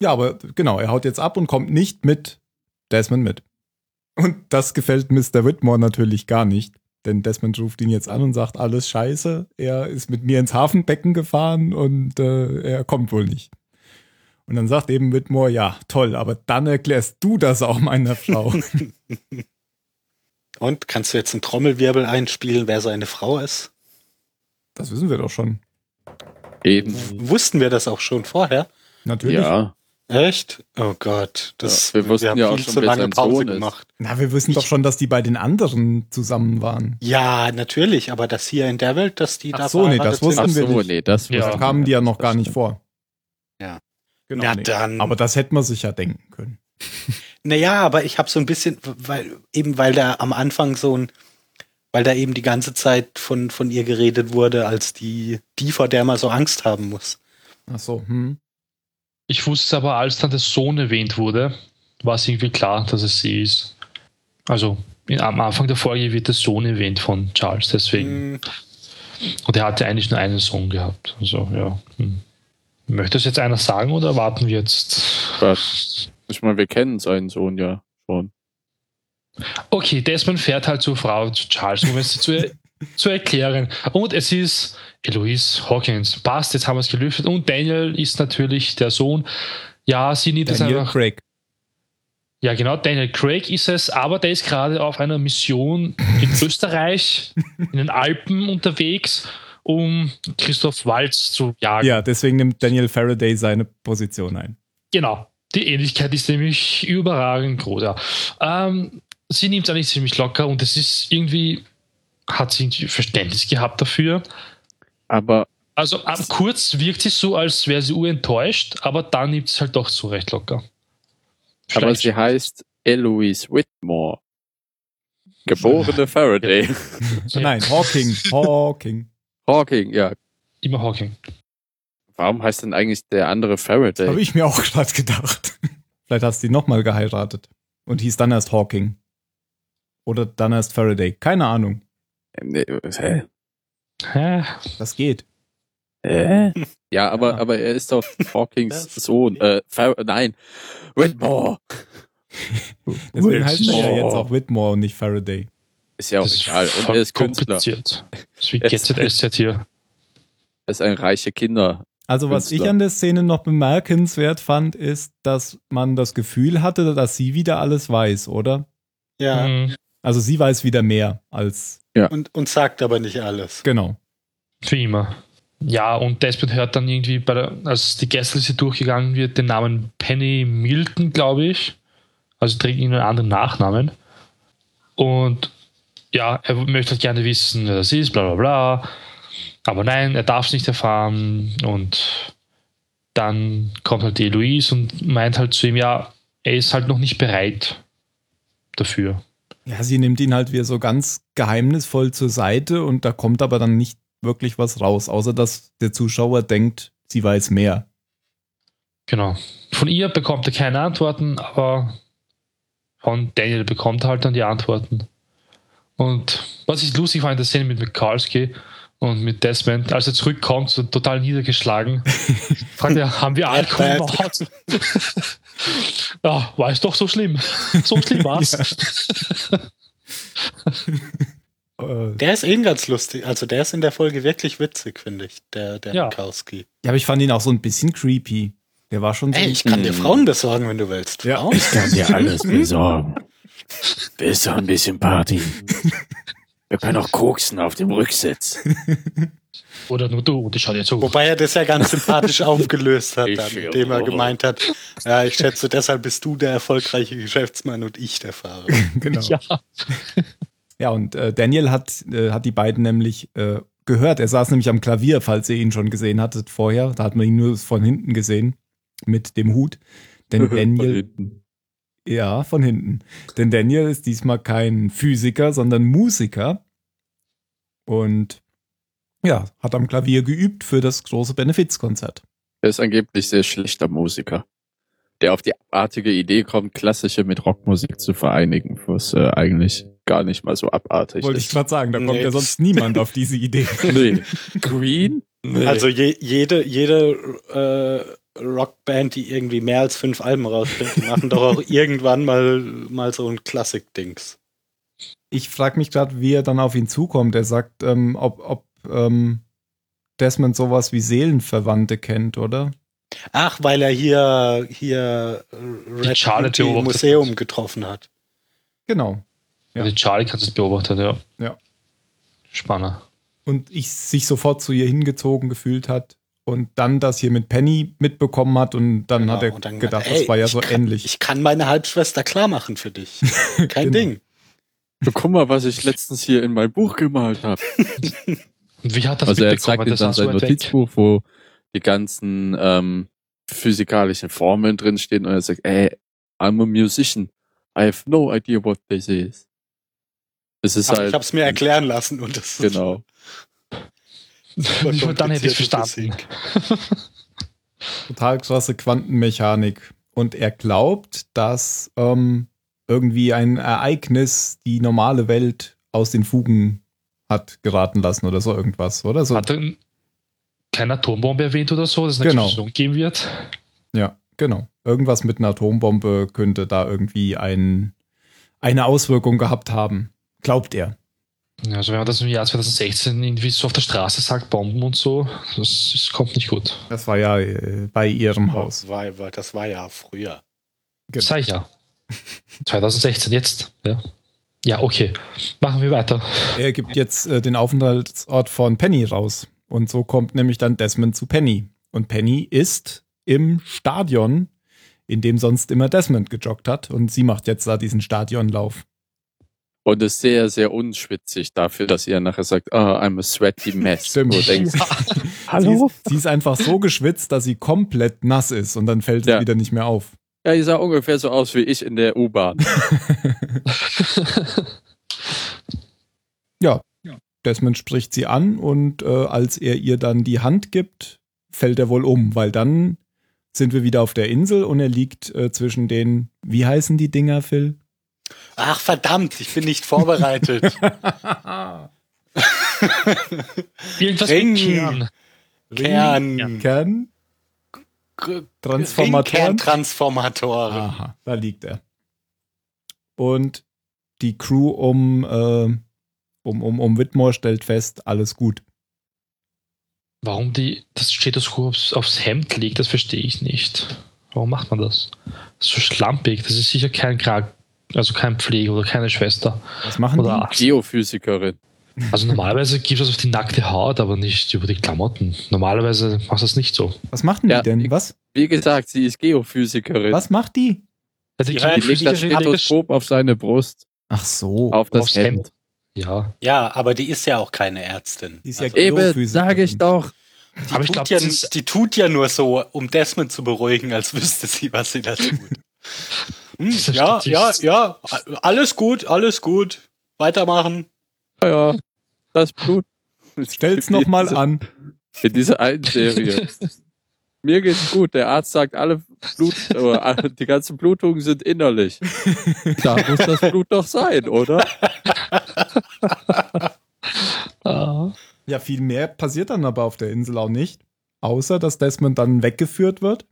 Ja, aber genau, er haut jetzt ab und kommt nicht mit Desmond mit. Und das gefällt Mr. Whitmore natürlich gar nicht, denn Desmond ruft ihn jetzt an und sagt, alles scheiße, er ist mit mir ins Hafenbecken gefahren und äh, er kommt wohl nicht. Und dann sagt eben Whitmore, ja, toll, aber dann erklärst du das auch meiner (laughs) Frau. und kannst du jetzt einen Trommelwirbel einspielen, wer seine Frau ist? Das wissen wir doch schon. Eben. Wussten wir das auch schon vorher? Natürlich. Ja. Echt? Oh Gott, das ja, wir wussten wir haben ja auch viel schon, zu lange Pause gemacht. Na, wir wissen ich, doch schon, dass die bei den anderen zusammen waren. Ja, natürlich, aber das hier in der Welt, dass die Ach da so, nee, das wussten Ach wir so, nicht. Nee, das ja. kamen die ja noch gar nicht vor. Ja. Genau. Ja, nee. dann. Aber das hätte man sich ja denken können. (laughs) Naja, aber ich habe so ein bisschen, weil eben weil da am Anfang so ein, weil da eben die ganze Zeit von von ihr geredet wurde, als die die vor der man so Angst haben muss. Ach so, hm. Ich wusste aber, als dann der Sohn erwähnt wurde, war es irgendwie klar, dass es sie ist. Also in, am Anfang der Folge wird der Sohn erwähnt von Charles, deswegen. Hm, Und er hatte eigentlich nur einen Sohn gehabt. Also ja. Hm. Möchte es jetzt einer sagen oder warten wir jetzt? Was? Ich meine, wir kennen seinen Sohn ja schon. Okay, Desmond fährt halt zur Frau, zu Charles, um es zu, zu erklären. Und es ist Eloise Hawkins. Passt, jetzt haben wir es gelüftet. Und Daniel ist natürlich der Sohn. Ja, sie nimmt es Daniel einfach. Craig. Ja, genau, Daniel Craig ist es, aber der ist gerade auf einer Mission in (laughs) Österreich, in den Alpen unterwegs, um Christoph Walz zu jagen. Ja, deswegen nimmt Daniel Faraday seine Position ein. Genau. Die Ähnlichkeit ist nämlich überragend groß. Ja. Ähm, sie nimmt es eigentlich ziemlich locker und es ist irgendwie, hat sie irgendwie Verständnis gehabt dafür. Aber Also ab kurz wirkt sie so, als wäre sie urenttäuscht, aber dann nimmt es halt doch so recht locker. Aber Vielleicht- sie heißt Eloise Whitmore. Geborene Faraday. (laughs) Nein, Hawking. Hawking. Hawking, ja. immer Hawking. Warum heißt denn eigentlich der andere Faraday? Habe ich mir auch gerade gedacht. Vielleicht hast du ihn nochmal geheiratet. Und hieß dann erst Hawking. Oder dann erst Faraday. Keine Ahnung. Hä? Hä? Das geht. Hä? Ja, aber, Ja. aber er ist doch (laughs) Hawkings Sohn. Äh, nein, Whitmore. (laughs) Deswegen heißt er ja jetzt auch Whitmore und nicht Faraday. Ist ja auch Das ist egal. Und er ist Künstler. kompliziert. Das (laughs) ist wie GZSZ hier. Er ist ein reicher Kinder. Also was ich Künstler. an der Szene noch bemerkenswert fand, ist, dass man das Gefühl hatte, dass sie wieder alles weiß, oder? ja. Mhm. Also sie weiß wieder mehr als Und, und sagt aber nicht alles. genau. Wie immer. Ja, und Desmond hört dann irgendwie, bei der, als die Gästeliste durchgegangen wird, den Namen Penny Milton, glaube ich. Also trägt ihn einen anderen Nachnamen. Und ja, er möchte halt gerne wissen, wer das ist, bla bla bla. Aber nein, er darf es nicht erfahren. Und dann kommt halt die Eloise und meint halt zu ihm, ja, er ist halt noch nicht bereit dafür. Ja, sie nimmt ihn halt wieder so ganz geheimnisvoll zur Seite und da kommt aber dann nicht wirklich was raus, außer dass der Zuschauer denkt, sie weiß mehr. Genau. Von ihr bekommt er keine Antworten, aber von Daniel bekommt er halt dann die Antworten. Und was ich lustig war in der Szene mit Mikalski und mit Desmond, als er zurückkommt, so total niedergeschlagen, (laughs) fragt er, haben wir Alkohol im. Haus? Ja, war es doch so schlimm. So schlimm war's. (laughs) Äh, Der ist eh ganz lustig. Also der ist in der Folge wirklich witzig, finde ich, der, der Ja. Mikowski. ja, aber ich fand ihn auch so ein bisschen creepy. Der war schon so. Ey, ich kann dir. Frauen besorgen, wenn du willst. Ja. Frauen? kann dir alles besorgen. Bis ein bisschen Party. Wir können auch koksen auf dem Rücksitz. (laughs) Oder nur du, und ich schau dir zu. Wobei er das ja ganz sympathisch (laughs) aufgelöst hat, dann, indem er gemeint hat, ja, ich schätze, deshalb bist du der erfolgreiche Geschäftsmann und ich der Fahrer. (laughs) genau. Ja. (laughs) Ja, und äh, Daniel hat, äh, hat die beiden nämlich äh, gehört. Er saß nämlich am Klavier, falls ihr ihn schon gesehen hattet vorher. Da hat man ihn nur von hinten gesehen mit dem Hut. Denn Daniel, ja, von hinten. Denn Daniel ist diesmal kein Physiker, sondern Musiker. Und ja, hat am Klavier geübt für das große Benefizkonzert. Er ist angeblich sehr schlechter Musiker, der auf die abartige Idee kommt, klassische mit Rockmusik zu vereinigen, was äh, eigentlich gar nicht mal so abartig Wollte ich ist. gerade sagen, da kommt Nee. ja sonst niemand auf diese Idee. (laughs) Nee. Green? Nee. Also je, jede, jede äh, Rockband, die irgendwie mehr als fünf Alben rausbringt, machen doch auch (laughs) irgendwann mal, mal so ein Klassik-Dings. Ich frage mich gerade, wie er dann auf ihn zukommt. Er sagt, ähm, ob, ob ähm, Desmond sowas wie Seelenverwandte kennt, oder? Ach, weil er hier, hier äh, Red Charlotte beobachtet Museum getroffen hat. Genau. Ja. Also Charlie hat es beobachtet, ja. Ja. Spannend. Und ich sich sofort zu ihr hingezogen gefühlt hat und dann das hier mit Penny mitbekommen hat und dann hat er Genau, dann gedacht, ey, das war ja so kann, ähnlich. Ich kann meine Halbschwester klar machen für dich. (laughs) Kein Genau. Ding. Guck mal, was ich letztens hier in mein Buch gemalt habe. (laughs) Und wie hat das Also er zeigt ihm Das dann sein. Notizbuch, wo die ganzen ähm, physikalischen Formeln drinstehen und er sagt, ey, I'm a musician. I have no idea what this is. Es ist Ach, halt. ich habe es mir erklären lassen und das Genau. super Dann hätte ich verstanden. (laughs) Total krasse Quantenmechanik. Und er glaubt, dass ähm, irgendwie ein Ereignis die normale Welt aus den Fugen hat geraten lassen oder so irgendwas, oder? So, Hat er keine Atombombe erwähnt oder so, dass es eine Genau. Explosion geben wird? ja, genau. Irgendwas mit einer Atombombe könnte da irgendwie ein, eine Auswirkung gehabt haben. Glaubt er. Ja, Also wenn man das im Jahr 2016 irgendwie so auf der Straße sagt, Bomben und so, das, das kommt nicht gut. Das war ja äh, bei ihrem Haus. Das war, war- das war ja früher. Genau. Sag ich ja. (laughs) 2016, jetzt. Ja. Ja, okay. Machen wir weiter. Er gibt jetzt äh, den Aufenthaltsort von Penny raus. Und so kommt nämlich dann Desmond zu Penny. Und Penny ist im Stadion, in dem sonst immer Desmond gejoggt hat. Und sie macht jetzt da diesen Stadionlauf. Und ist sehr, sehr unschwitzig dafür, dass ihr nachher sagt, ah, I'm a sweaty mess. Stimmt. Wo du (laughs) denkst, Sie ist, sie ist einfach so geschwitzt, dass sie komplett nass ist und dann fällt Ja. es wieder nicht mehr auf. Ja, ihr sah ungefähr so aus wie ich in der U-Bahn. (laughs) Ja. Desmond spricht sie an und äh, als er ihr dann die Hand gibt, fällt er wohl um, weil dann sind wir wieder auf der Insel und er liegt äh, zwischen den, wie heißen die Dinger, Phil? Ach verdammt, ich bin nicht vorbereitet. (laughs) (laughs) Irgendwas Ring. Kern. Kern. Kern? Transformatoren? Kerntransformatoren. Aha, da liegt er. Und die Crew um, äh, um, um, um Whitmore stellt fest, alles gut. Warum die das Stethoskop aufs, aufs Hemd legt, das verstehe ich nicht. Warum macht man das? Das ist so schlampig. Das ist sicher kein Krank, also kein Pfleger oder keine Schwester. Was machen Oder die? Geophysikerin. Also normalerweise gibt es auf die nackte Haut, aber nicht über die Klamotten. Normalerweise machst du das nicht so. Was machen die Ja, denn? ich- Was? Wie gesagt, sie ist Geophysikerin. Was macht die? Also Die die Die legt das Stethoskop auf seine Brust, Ach so. auf das Hemd. Hemd. Ja, Ja, aber die ist ja auch keine Ärztin. Die ist ja Also, Eben, Geophysikerin. sage ich doch. die, aber ich tut glaube, ja, die tut ja nur so, um Desmond zu beruhigen, als wüsste sie, was sie da tut. (laughs) Hm, ja, ja, ja, alles gut, alles gut. Weitermachen. Ja, das Blut. Stell's nochmal an. In dieser alten Serie. Mir geht's gut. Der Arzt sagt, alle Blut, äh, die ganzen Blutungen sind innerlich. Da muss das Blut doch sein, oder? Ah. (laughs) Ja, viel mehr passiert dann aber auf der Insel auch nicht. Außer, dass Desmond dann weggeführt wird.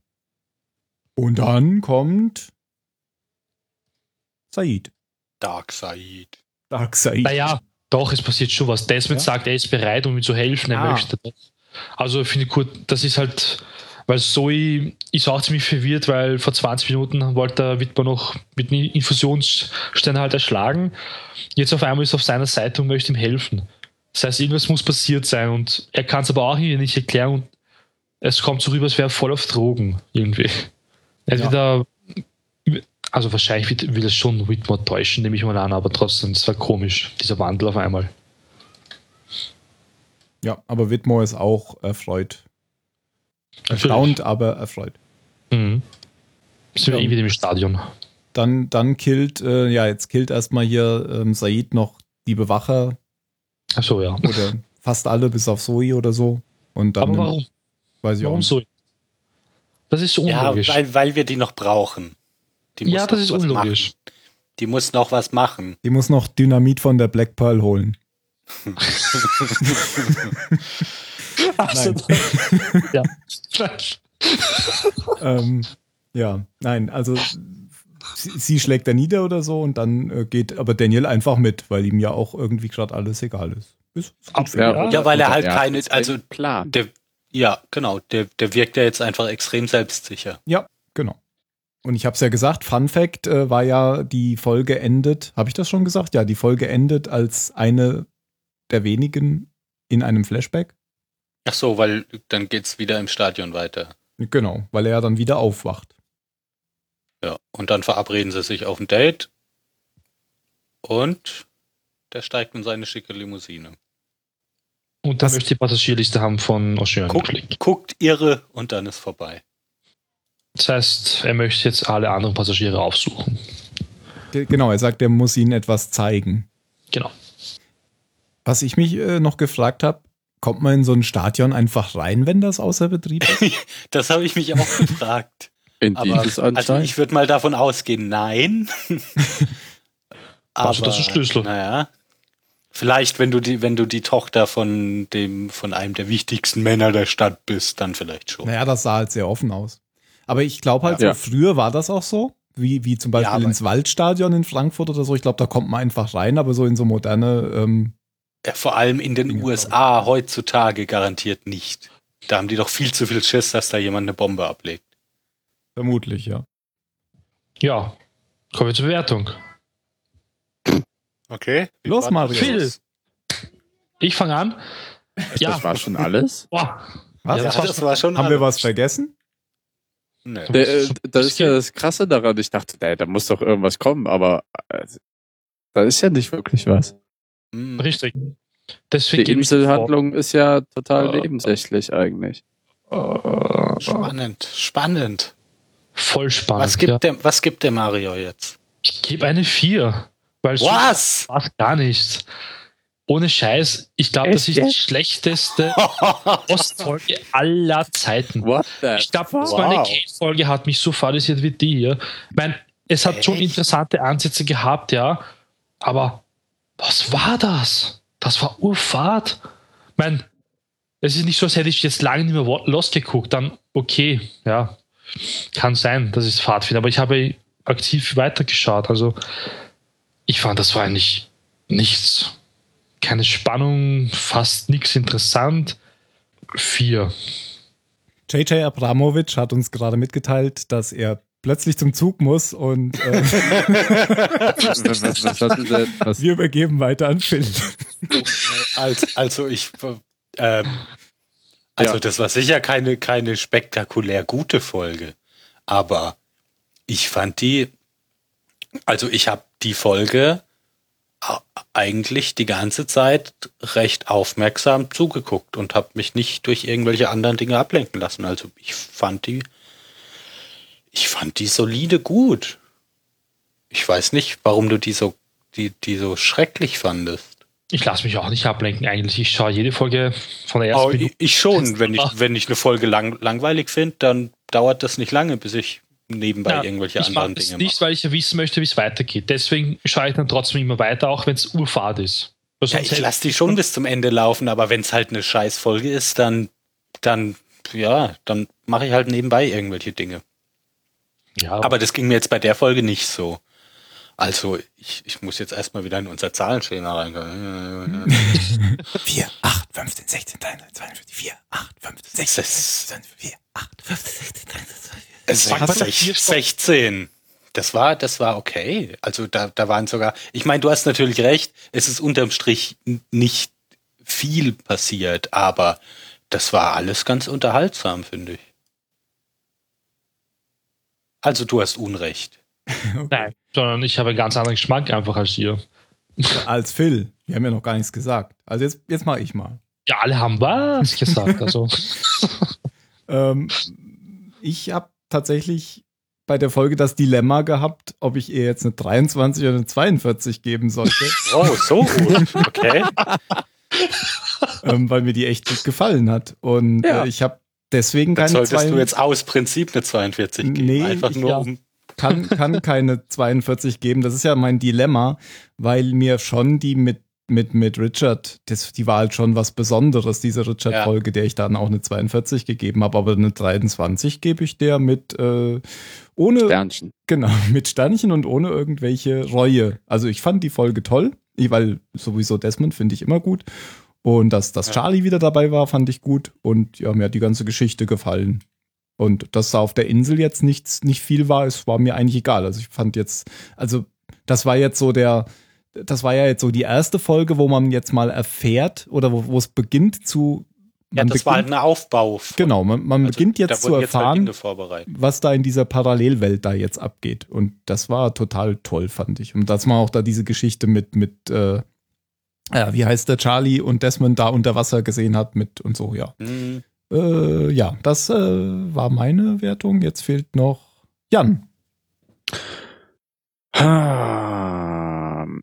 Und dann kommt Said. Darkseid. Dark Said. Naja, doch, es passiert schon was. Desmond Ja? sagt, er ist bereit, um ihm zu helfen, er Ah. möchte das. Also finde ich gut, das ist halt, weil Zoe ist auch ziemlich verwirrt, weil vor 20 Minuten wollte der Wittmer noch mit einem Infusionsstein halt erschlagen. Jetzt auf einmal ist er auf seiner Seite und möchte ihm helfen. Das heißt, irgendwas muss passiert sein und er kann es aber auch irgendwie nicht erklären und es kommt so rüber, als wäre er voll auf Drogen irgendwie. Entweder, also wahrscheinlich wird- will es schon Whitmore täuschen, nehme ich mal an, aber trotzdem, es war komisch, dieser Wandel auf einmal. Ja, aber Whitmore ist auch erfreut. Erstaunt, aber erfreut. Mhm. Sind wir Ja. eh wieder im Stadion. Dann, dann killt, äh, ja, jetzt killt erstmal hier ähm, Said noch die Bewacher Achso, ja. oder fast alle, bis auf Zoe oder so. Und dann Aber warum? weiß ich auch Warum nicht. so? Das ist so Ja, unlogisch. weil, weil wir die noch brauchen. Die Ja, muss das noch ist was unlogisch. Machen. Die muss noch was machen. Die muss noch Dynamit von der Black Pearl holen. Also, (laughs) ja. (laughs) ähm, ja, nein, also sie, sie schlägt er nieder oder so und dann äh, geht aber Daniel einfach mit, weil ihm ja auch irgendwie gerade alles egal ist. Ist. Ja, Ja, weil er halt keine, also Plan. der, ja, genau, der, der wirkt ja jetzt einfach extrem selbstsicher. Ja, genau. Und ich habe es ja gesagt, Fun Fact äh, war ja, die Folge endet, habe ich das schon gesagt? Ja, die Folge endet als eine der wenigen in einem Flashback. Ach so, weil dann geht's wieder im Stadion weiter. Genau, weil er dann wieder aufwacht. Ja, und dann verabreden sie sich auf ein Date und der steigt in seine schicke Limousine. Und dann Das- möchte ich die Passagierliste haben von Ocean Guckt, guckt irre und dann ist vorbei. Das heißt, er möchte jetzt alle anderen Passagiere aufsuchen. Ge- Genau, er sagt, er muss ihnen etwas zeigen. Genau. Was ich mich äh, noch gefragt habe, kommt man in so ein Stadion einfach rein, wenn das außer Betrieb ist? (laughs) Das habe ich mich auch (laughs) gefragt. In Aber dieses also ich würde mal davon ausgehen, nein. Also das ist Schlüssel. Naja. Vielleicht, wenn du die, wenn du die Tochter von dem, von einem der wichtigsten Männer der Stadt bist, dann vielleicht schon. naja, das sah halt sehr offen aus. Aber ich glaube halt, Ja. so früher war das auch so. Wie, wie zum Beispiel Ja, ins Waldstadion in Frankfurt oder so. Ich glaube, da kommt man einfach rein, aber so in so moderne, ähm, Ja, vor allem in den Dinge, USA heutzutage garantiert nicht. Da haben die doch viel zu viel Schiss, dass da jemand eine Bombe ablegt. vermutlich, ja. Ja, kommen wir zur Bewertung. Okay. Los, Mario. Phil. Ich fange an. Ja, Das war schon alles? boah, Was? Ja, das war- das war schon Haben wir alles. was vergessen? Nee. Der, äh, das ist ja das Krasse daran. Ich dachte, ey, da muss doch irgendwas kommen, aber äh, da ist ja nicht wirklich was. Hm. richtig. Deswegen Die Inselhandlung ist ja total Äh. nebensächlich eigentlich. Äh, Spannend, spannend. voll spannend. Was gibt, ja. der, was gibt der Mario jetzt? Ich gebe eine 4. Weil so Was? war gar nichts. Ohne Scheiß, ich glaube, das ist die schlechteste (laughs) Ostfolge aller Zeiten. Ich glaube, Wow. meine Kate-Folge hat mich so fadisiert wie die hier. Ich meine, es hat schon Echt? interessante Ansätze gehabt, ja. Aber was war das? Das war urfad. Ich meine, es ist nicht so, als hätte ich jetzt lange nicht mehr Wa- Lost geguckt. Dann, okay, ja. Kann sein, dass ich es fad finde. Aber ich habe aktiv weitergeschaut. Also, ich fand, das war eigentlich nichts. Keine Spannung, fast nichts interessant. Vier. JJ Abramovic hat uns gerade mitgeteilt, dass er plötzlich zum Zug muss und äh, (laughs) (laughs) wir übergeben weiter an Phil. also, also ich, ähm, also Ja. das war sicher keine, keine spektakulär gute Folge, aber ich fand die, also ich habe die Folge eigentlich die ganze Zeit recht aufmerksam zugeguckt und habe mich nicht durch irgendwelche anderen Dinge ablenken lassen. Also ich fand die, ich fand die solide gut. Ich weiß nicht, warum du die so, die, die so schrecklich fandest. Ich lasse mich auch nicht ablenken eigentlich. Ich schaue jede Folge von der ersten Oh, ich, Minute. ich schon. Wenn ich, wenn ich eine Folge lang, langweilig finde, dann dauert das nicht lange, bis ich nebenbei Ja, irgendwelche anderen Dinge nicht, mache. weil ich ja wissen möchte, wie es weitergeht. Deswegen schaue ich dann trotzdem immer weiter, auch wenn es urfad ist. Ja, ich lasse die schon bis zum Ende laufen, aber wenn es halt eine Scheißfolge ist, dann, dann, ja, dann mache ich halt nebenbei irgendwelche Dinge. ja, Aber das ging mir jetzt bei der Folge nicht so. Also, ich, ich muss jetzt erstmal wieder in unser Zahlenschema reinkommen. 4, 8, 15, 16, 42, 4, 8, 15, 16, 16, 4, 8, 15, 16, 16, Sag mal, vier 16. Das war, das war okay. Also da, da waren sogar, ich meine, du hast natürlich recht, es ist unterm Strich nicht viel passiert, aber das war alles ganz unterhaltsam, finde ich. Also du hast Unrecht. (laughs) Nein, sondern ich habe einen ganz anderen Geschmack einfach als ihr. Als Phil. Wir haben ja noch gar nichts gesagt. Also jetzt, jetzt mache ich mal. Ja, alle haben was gesagt. Also, (laughs) Ähm, ich habe tatsächlich bei der Folge das Dilemma gehabt, ob ich ihr jetzt eine 23 oder eine 42 geben sollte, (laughs) Oh, so gut. Okay. (laughs) ähm, weil mir die echt gut gefallen hat. Und Ja. äh, ich habe deswegen Dann keine solltest zwei, du jetzt aus Prinzip eine 42 geben. Nee, Einfach ich- nur ja. um. kann, kann keine 42 geben. Das ist ja mein Dilemma, weil mir schon die mit, mit, mit Richard, das, die war halt schon was Besonderes, diese Richard-Folge, der ich dann auch eine 42 gegeben habe, aber eine 23 gebe ich der mit äh, ohne Sternchen. genau (laughs) mit Sternchen und ohne irgendwelche Reue. Also ich fand die Folge toll, weil sowieso Desmond finde ich immer gut. Und dass, dass Ja. Charlie wieder dabei war, fand ich gut. Und ja, mir hat die ganze Geschichte gefallen. Und dass da auf der Insel jetzt nichts, nicht viel war, es war mir eigentlich egal. Also ich fand jetzt, also das war jetzt so der, das war ja jetzt so die erste Folge, wo man jetzt mal erfährt oder wo, wo es beginnt zu. Ja, das war halt beginnt, ein Aufbau. genau, man, man Also, beginnt jetzt zu wurden jetzt halt erfahren, was da in dieser Parallelwelt da jetzt abgeht. Und das war total toll, fand ich. Und dass man auch da diese Geschichte mit, mit, äh, ja, wie heißt der Charlie und Desmond da unter Wasser gesehen hat mit und so, ja. Hm. Äh, ja, das äh, war meine Wertung. Jetzt fehlt noch Jan. Ah,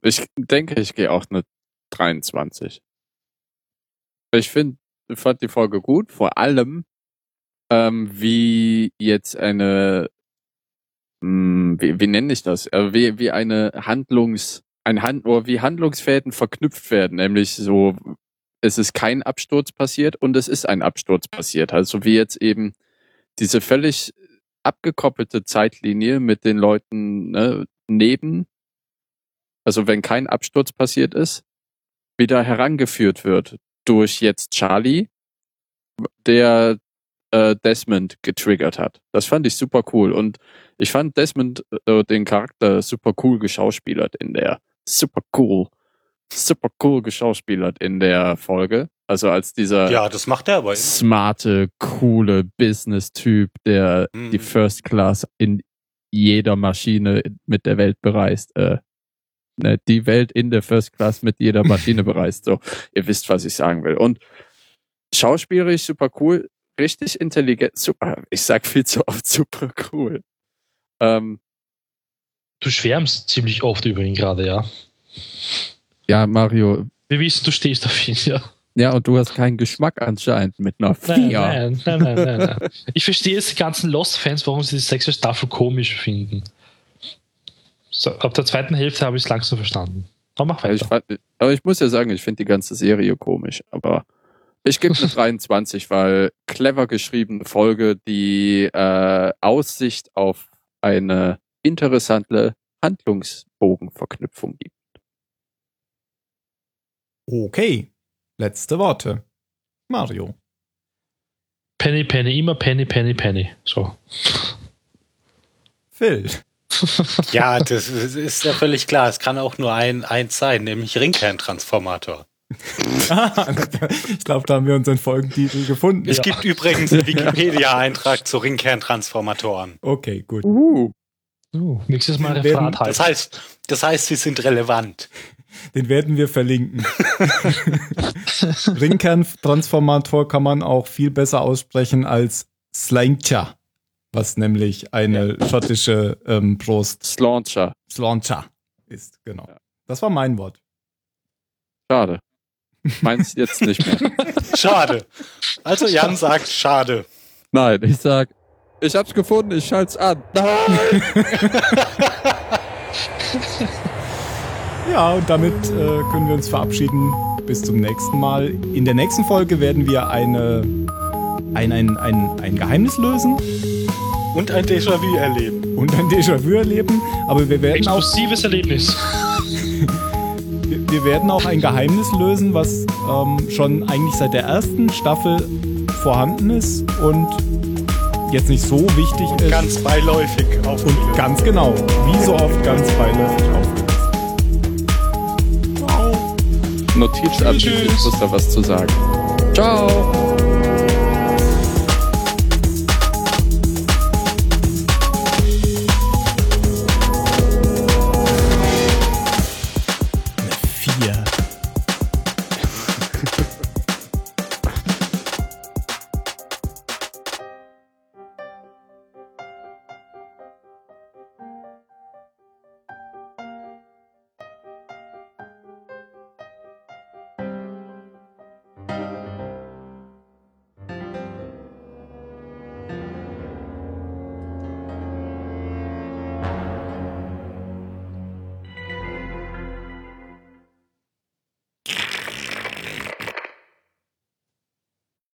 Ich denke, ich gehe auch eine 23. Ich finde, fand die Folge gut, vor allem, ähm, wie jetzt eine, mh, hm, wie, wie nenne ich das? Äh, wie, wie eine Handlungs, ein Hand, oder wie Handlungsfäden verknüpft werden, nämlich so, es ist kein Absturz passiert und es ist ein Absturz passiert. Also wie jetzt eben diese völlig abgekoppelte Zeitlinie mit den Leuten ne, neben, also wenn kein Absturz passiert ist, wieder herangeführt wird durch jetzt Charlie, der äh, Desmond getriggert hat. Das fand ich super cool und ich fand Desmond äh, den Charakter super cool geschauspielert in der super cool super cool geschauspielert in der Folge. Also als dieser ja, das macht er aber. smarte, coole Business-Typ, der mhm. die First Class in jeder Maschine mit der Welt bereist. Äh, ne, die Welt in der First Class mit jeder Maschine bereist. So, ihr wisst, was ich sagen will. Und schauspielerisch super cool, richtig intelligent, super. Ich sag viel zu oft super cool. Ähm, du schwärmst ziemlich oft über ihn gerade, ja. Ja, Mario. Wir wissen, du stehst auf ihn, ja. Ja, und du hast keinen Geschmack anscheinend mit einer 4. Nein, nein, nein, nein, nein. Ich verstehe jetzt die ganzen Lost-Fans, warum sie die sechste Staffel komisch finden. So, ab der zweiten Hälfte habe ich es langsam verstanden. Aber mach weiter. Ich aber ich muss ja sagen, ich finde die ganze Serie komisch. Aber ich gebe eine 23, weil clever geschriebene Folge, die äh, Aussicht auf eine interessante Handlungsbogenverknüpfung gibt. Okay, letzte Worte. Mario. Penny, Penny, immer Penny, Penny, Penny. So. Phil. (laughs) ja, das ist ja völlig klar. Es kann auch nur ein, eins sein, nämlich Ringkerntransformator. (laughs) ich glaube, da haben wir unseren Folgentitel gefunden. Es ja. gibt übrigens einen (laughs) Wikipedia-Eintrag zu Ringkerntransformatoren. Okay, gut. Uh. Uh, nächstes Mal Referat halt. Das heißt, das heißt, sie sind relevant. Den werden wir verlinken. Ringkerntransformator kann man auch viel besser aussprechen als Slanger, was nämlich eine ja. schottische ähm, Prost. Slauncher. Slauncher ist, genau. Ja. Das war mein Wort. Schade. Meins jetzt nicht mehr. (laughs) Schade. Also Jan sagt schade. Nein, ich sag, ich hab's gefunden, ich schalt's an. Nein! (laughs) Ja, und damit äh, können wir uns verabschieden. Bis zum nächsten Mal. In der nächsten Folge werden wir eine, ein, ein, ein, ein Geheimnis lösen. Und ein Déjà-vu erleben. Und ein Déjà-vu erleben. Aber wir werden Explosives auch. Erlebnis. (laughs) wir, wir werden auch ein Geheimnis lösen, was ähm, schon eigentlich seit der ersten Staffel vorhanden ist und jetzt nicht so wichtig und ist. Ganz beiläufig auch. Und ganz genau, wie so oft ganz beiläufig aufgelöst. Notiz ab, ich muss da was zu sagen. Ciao!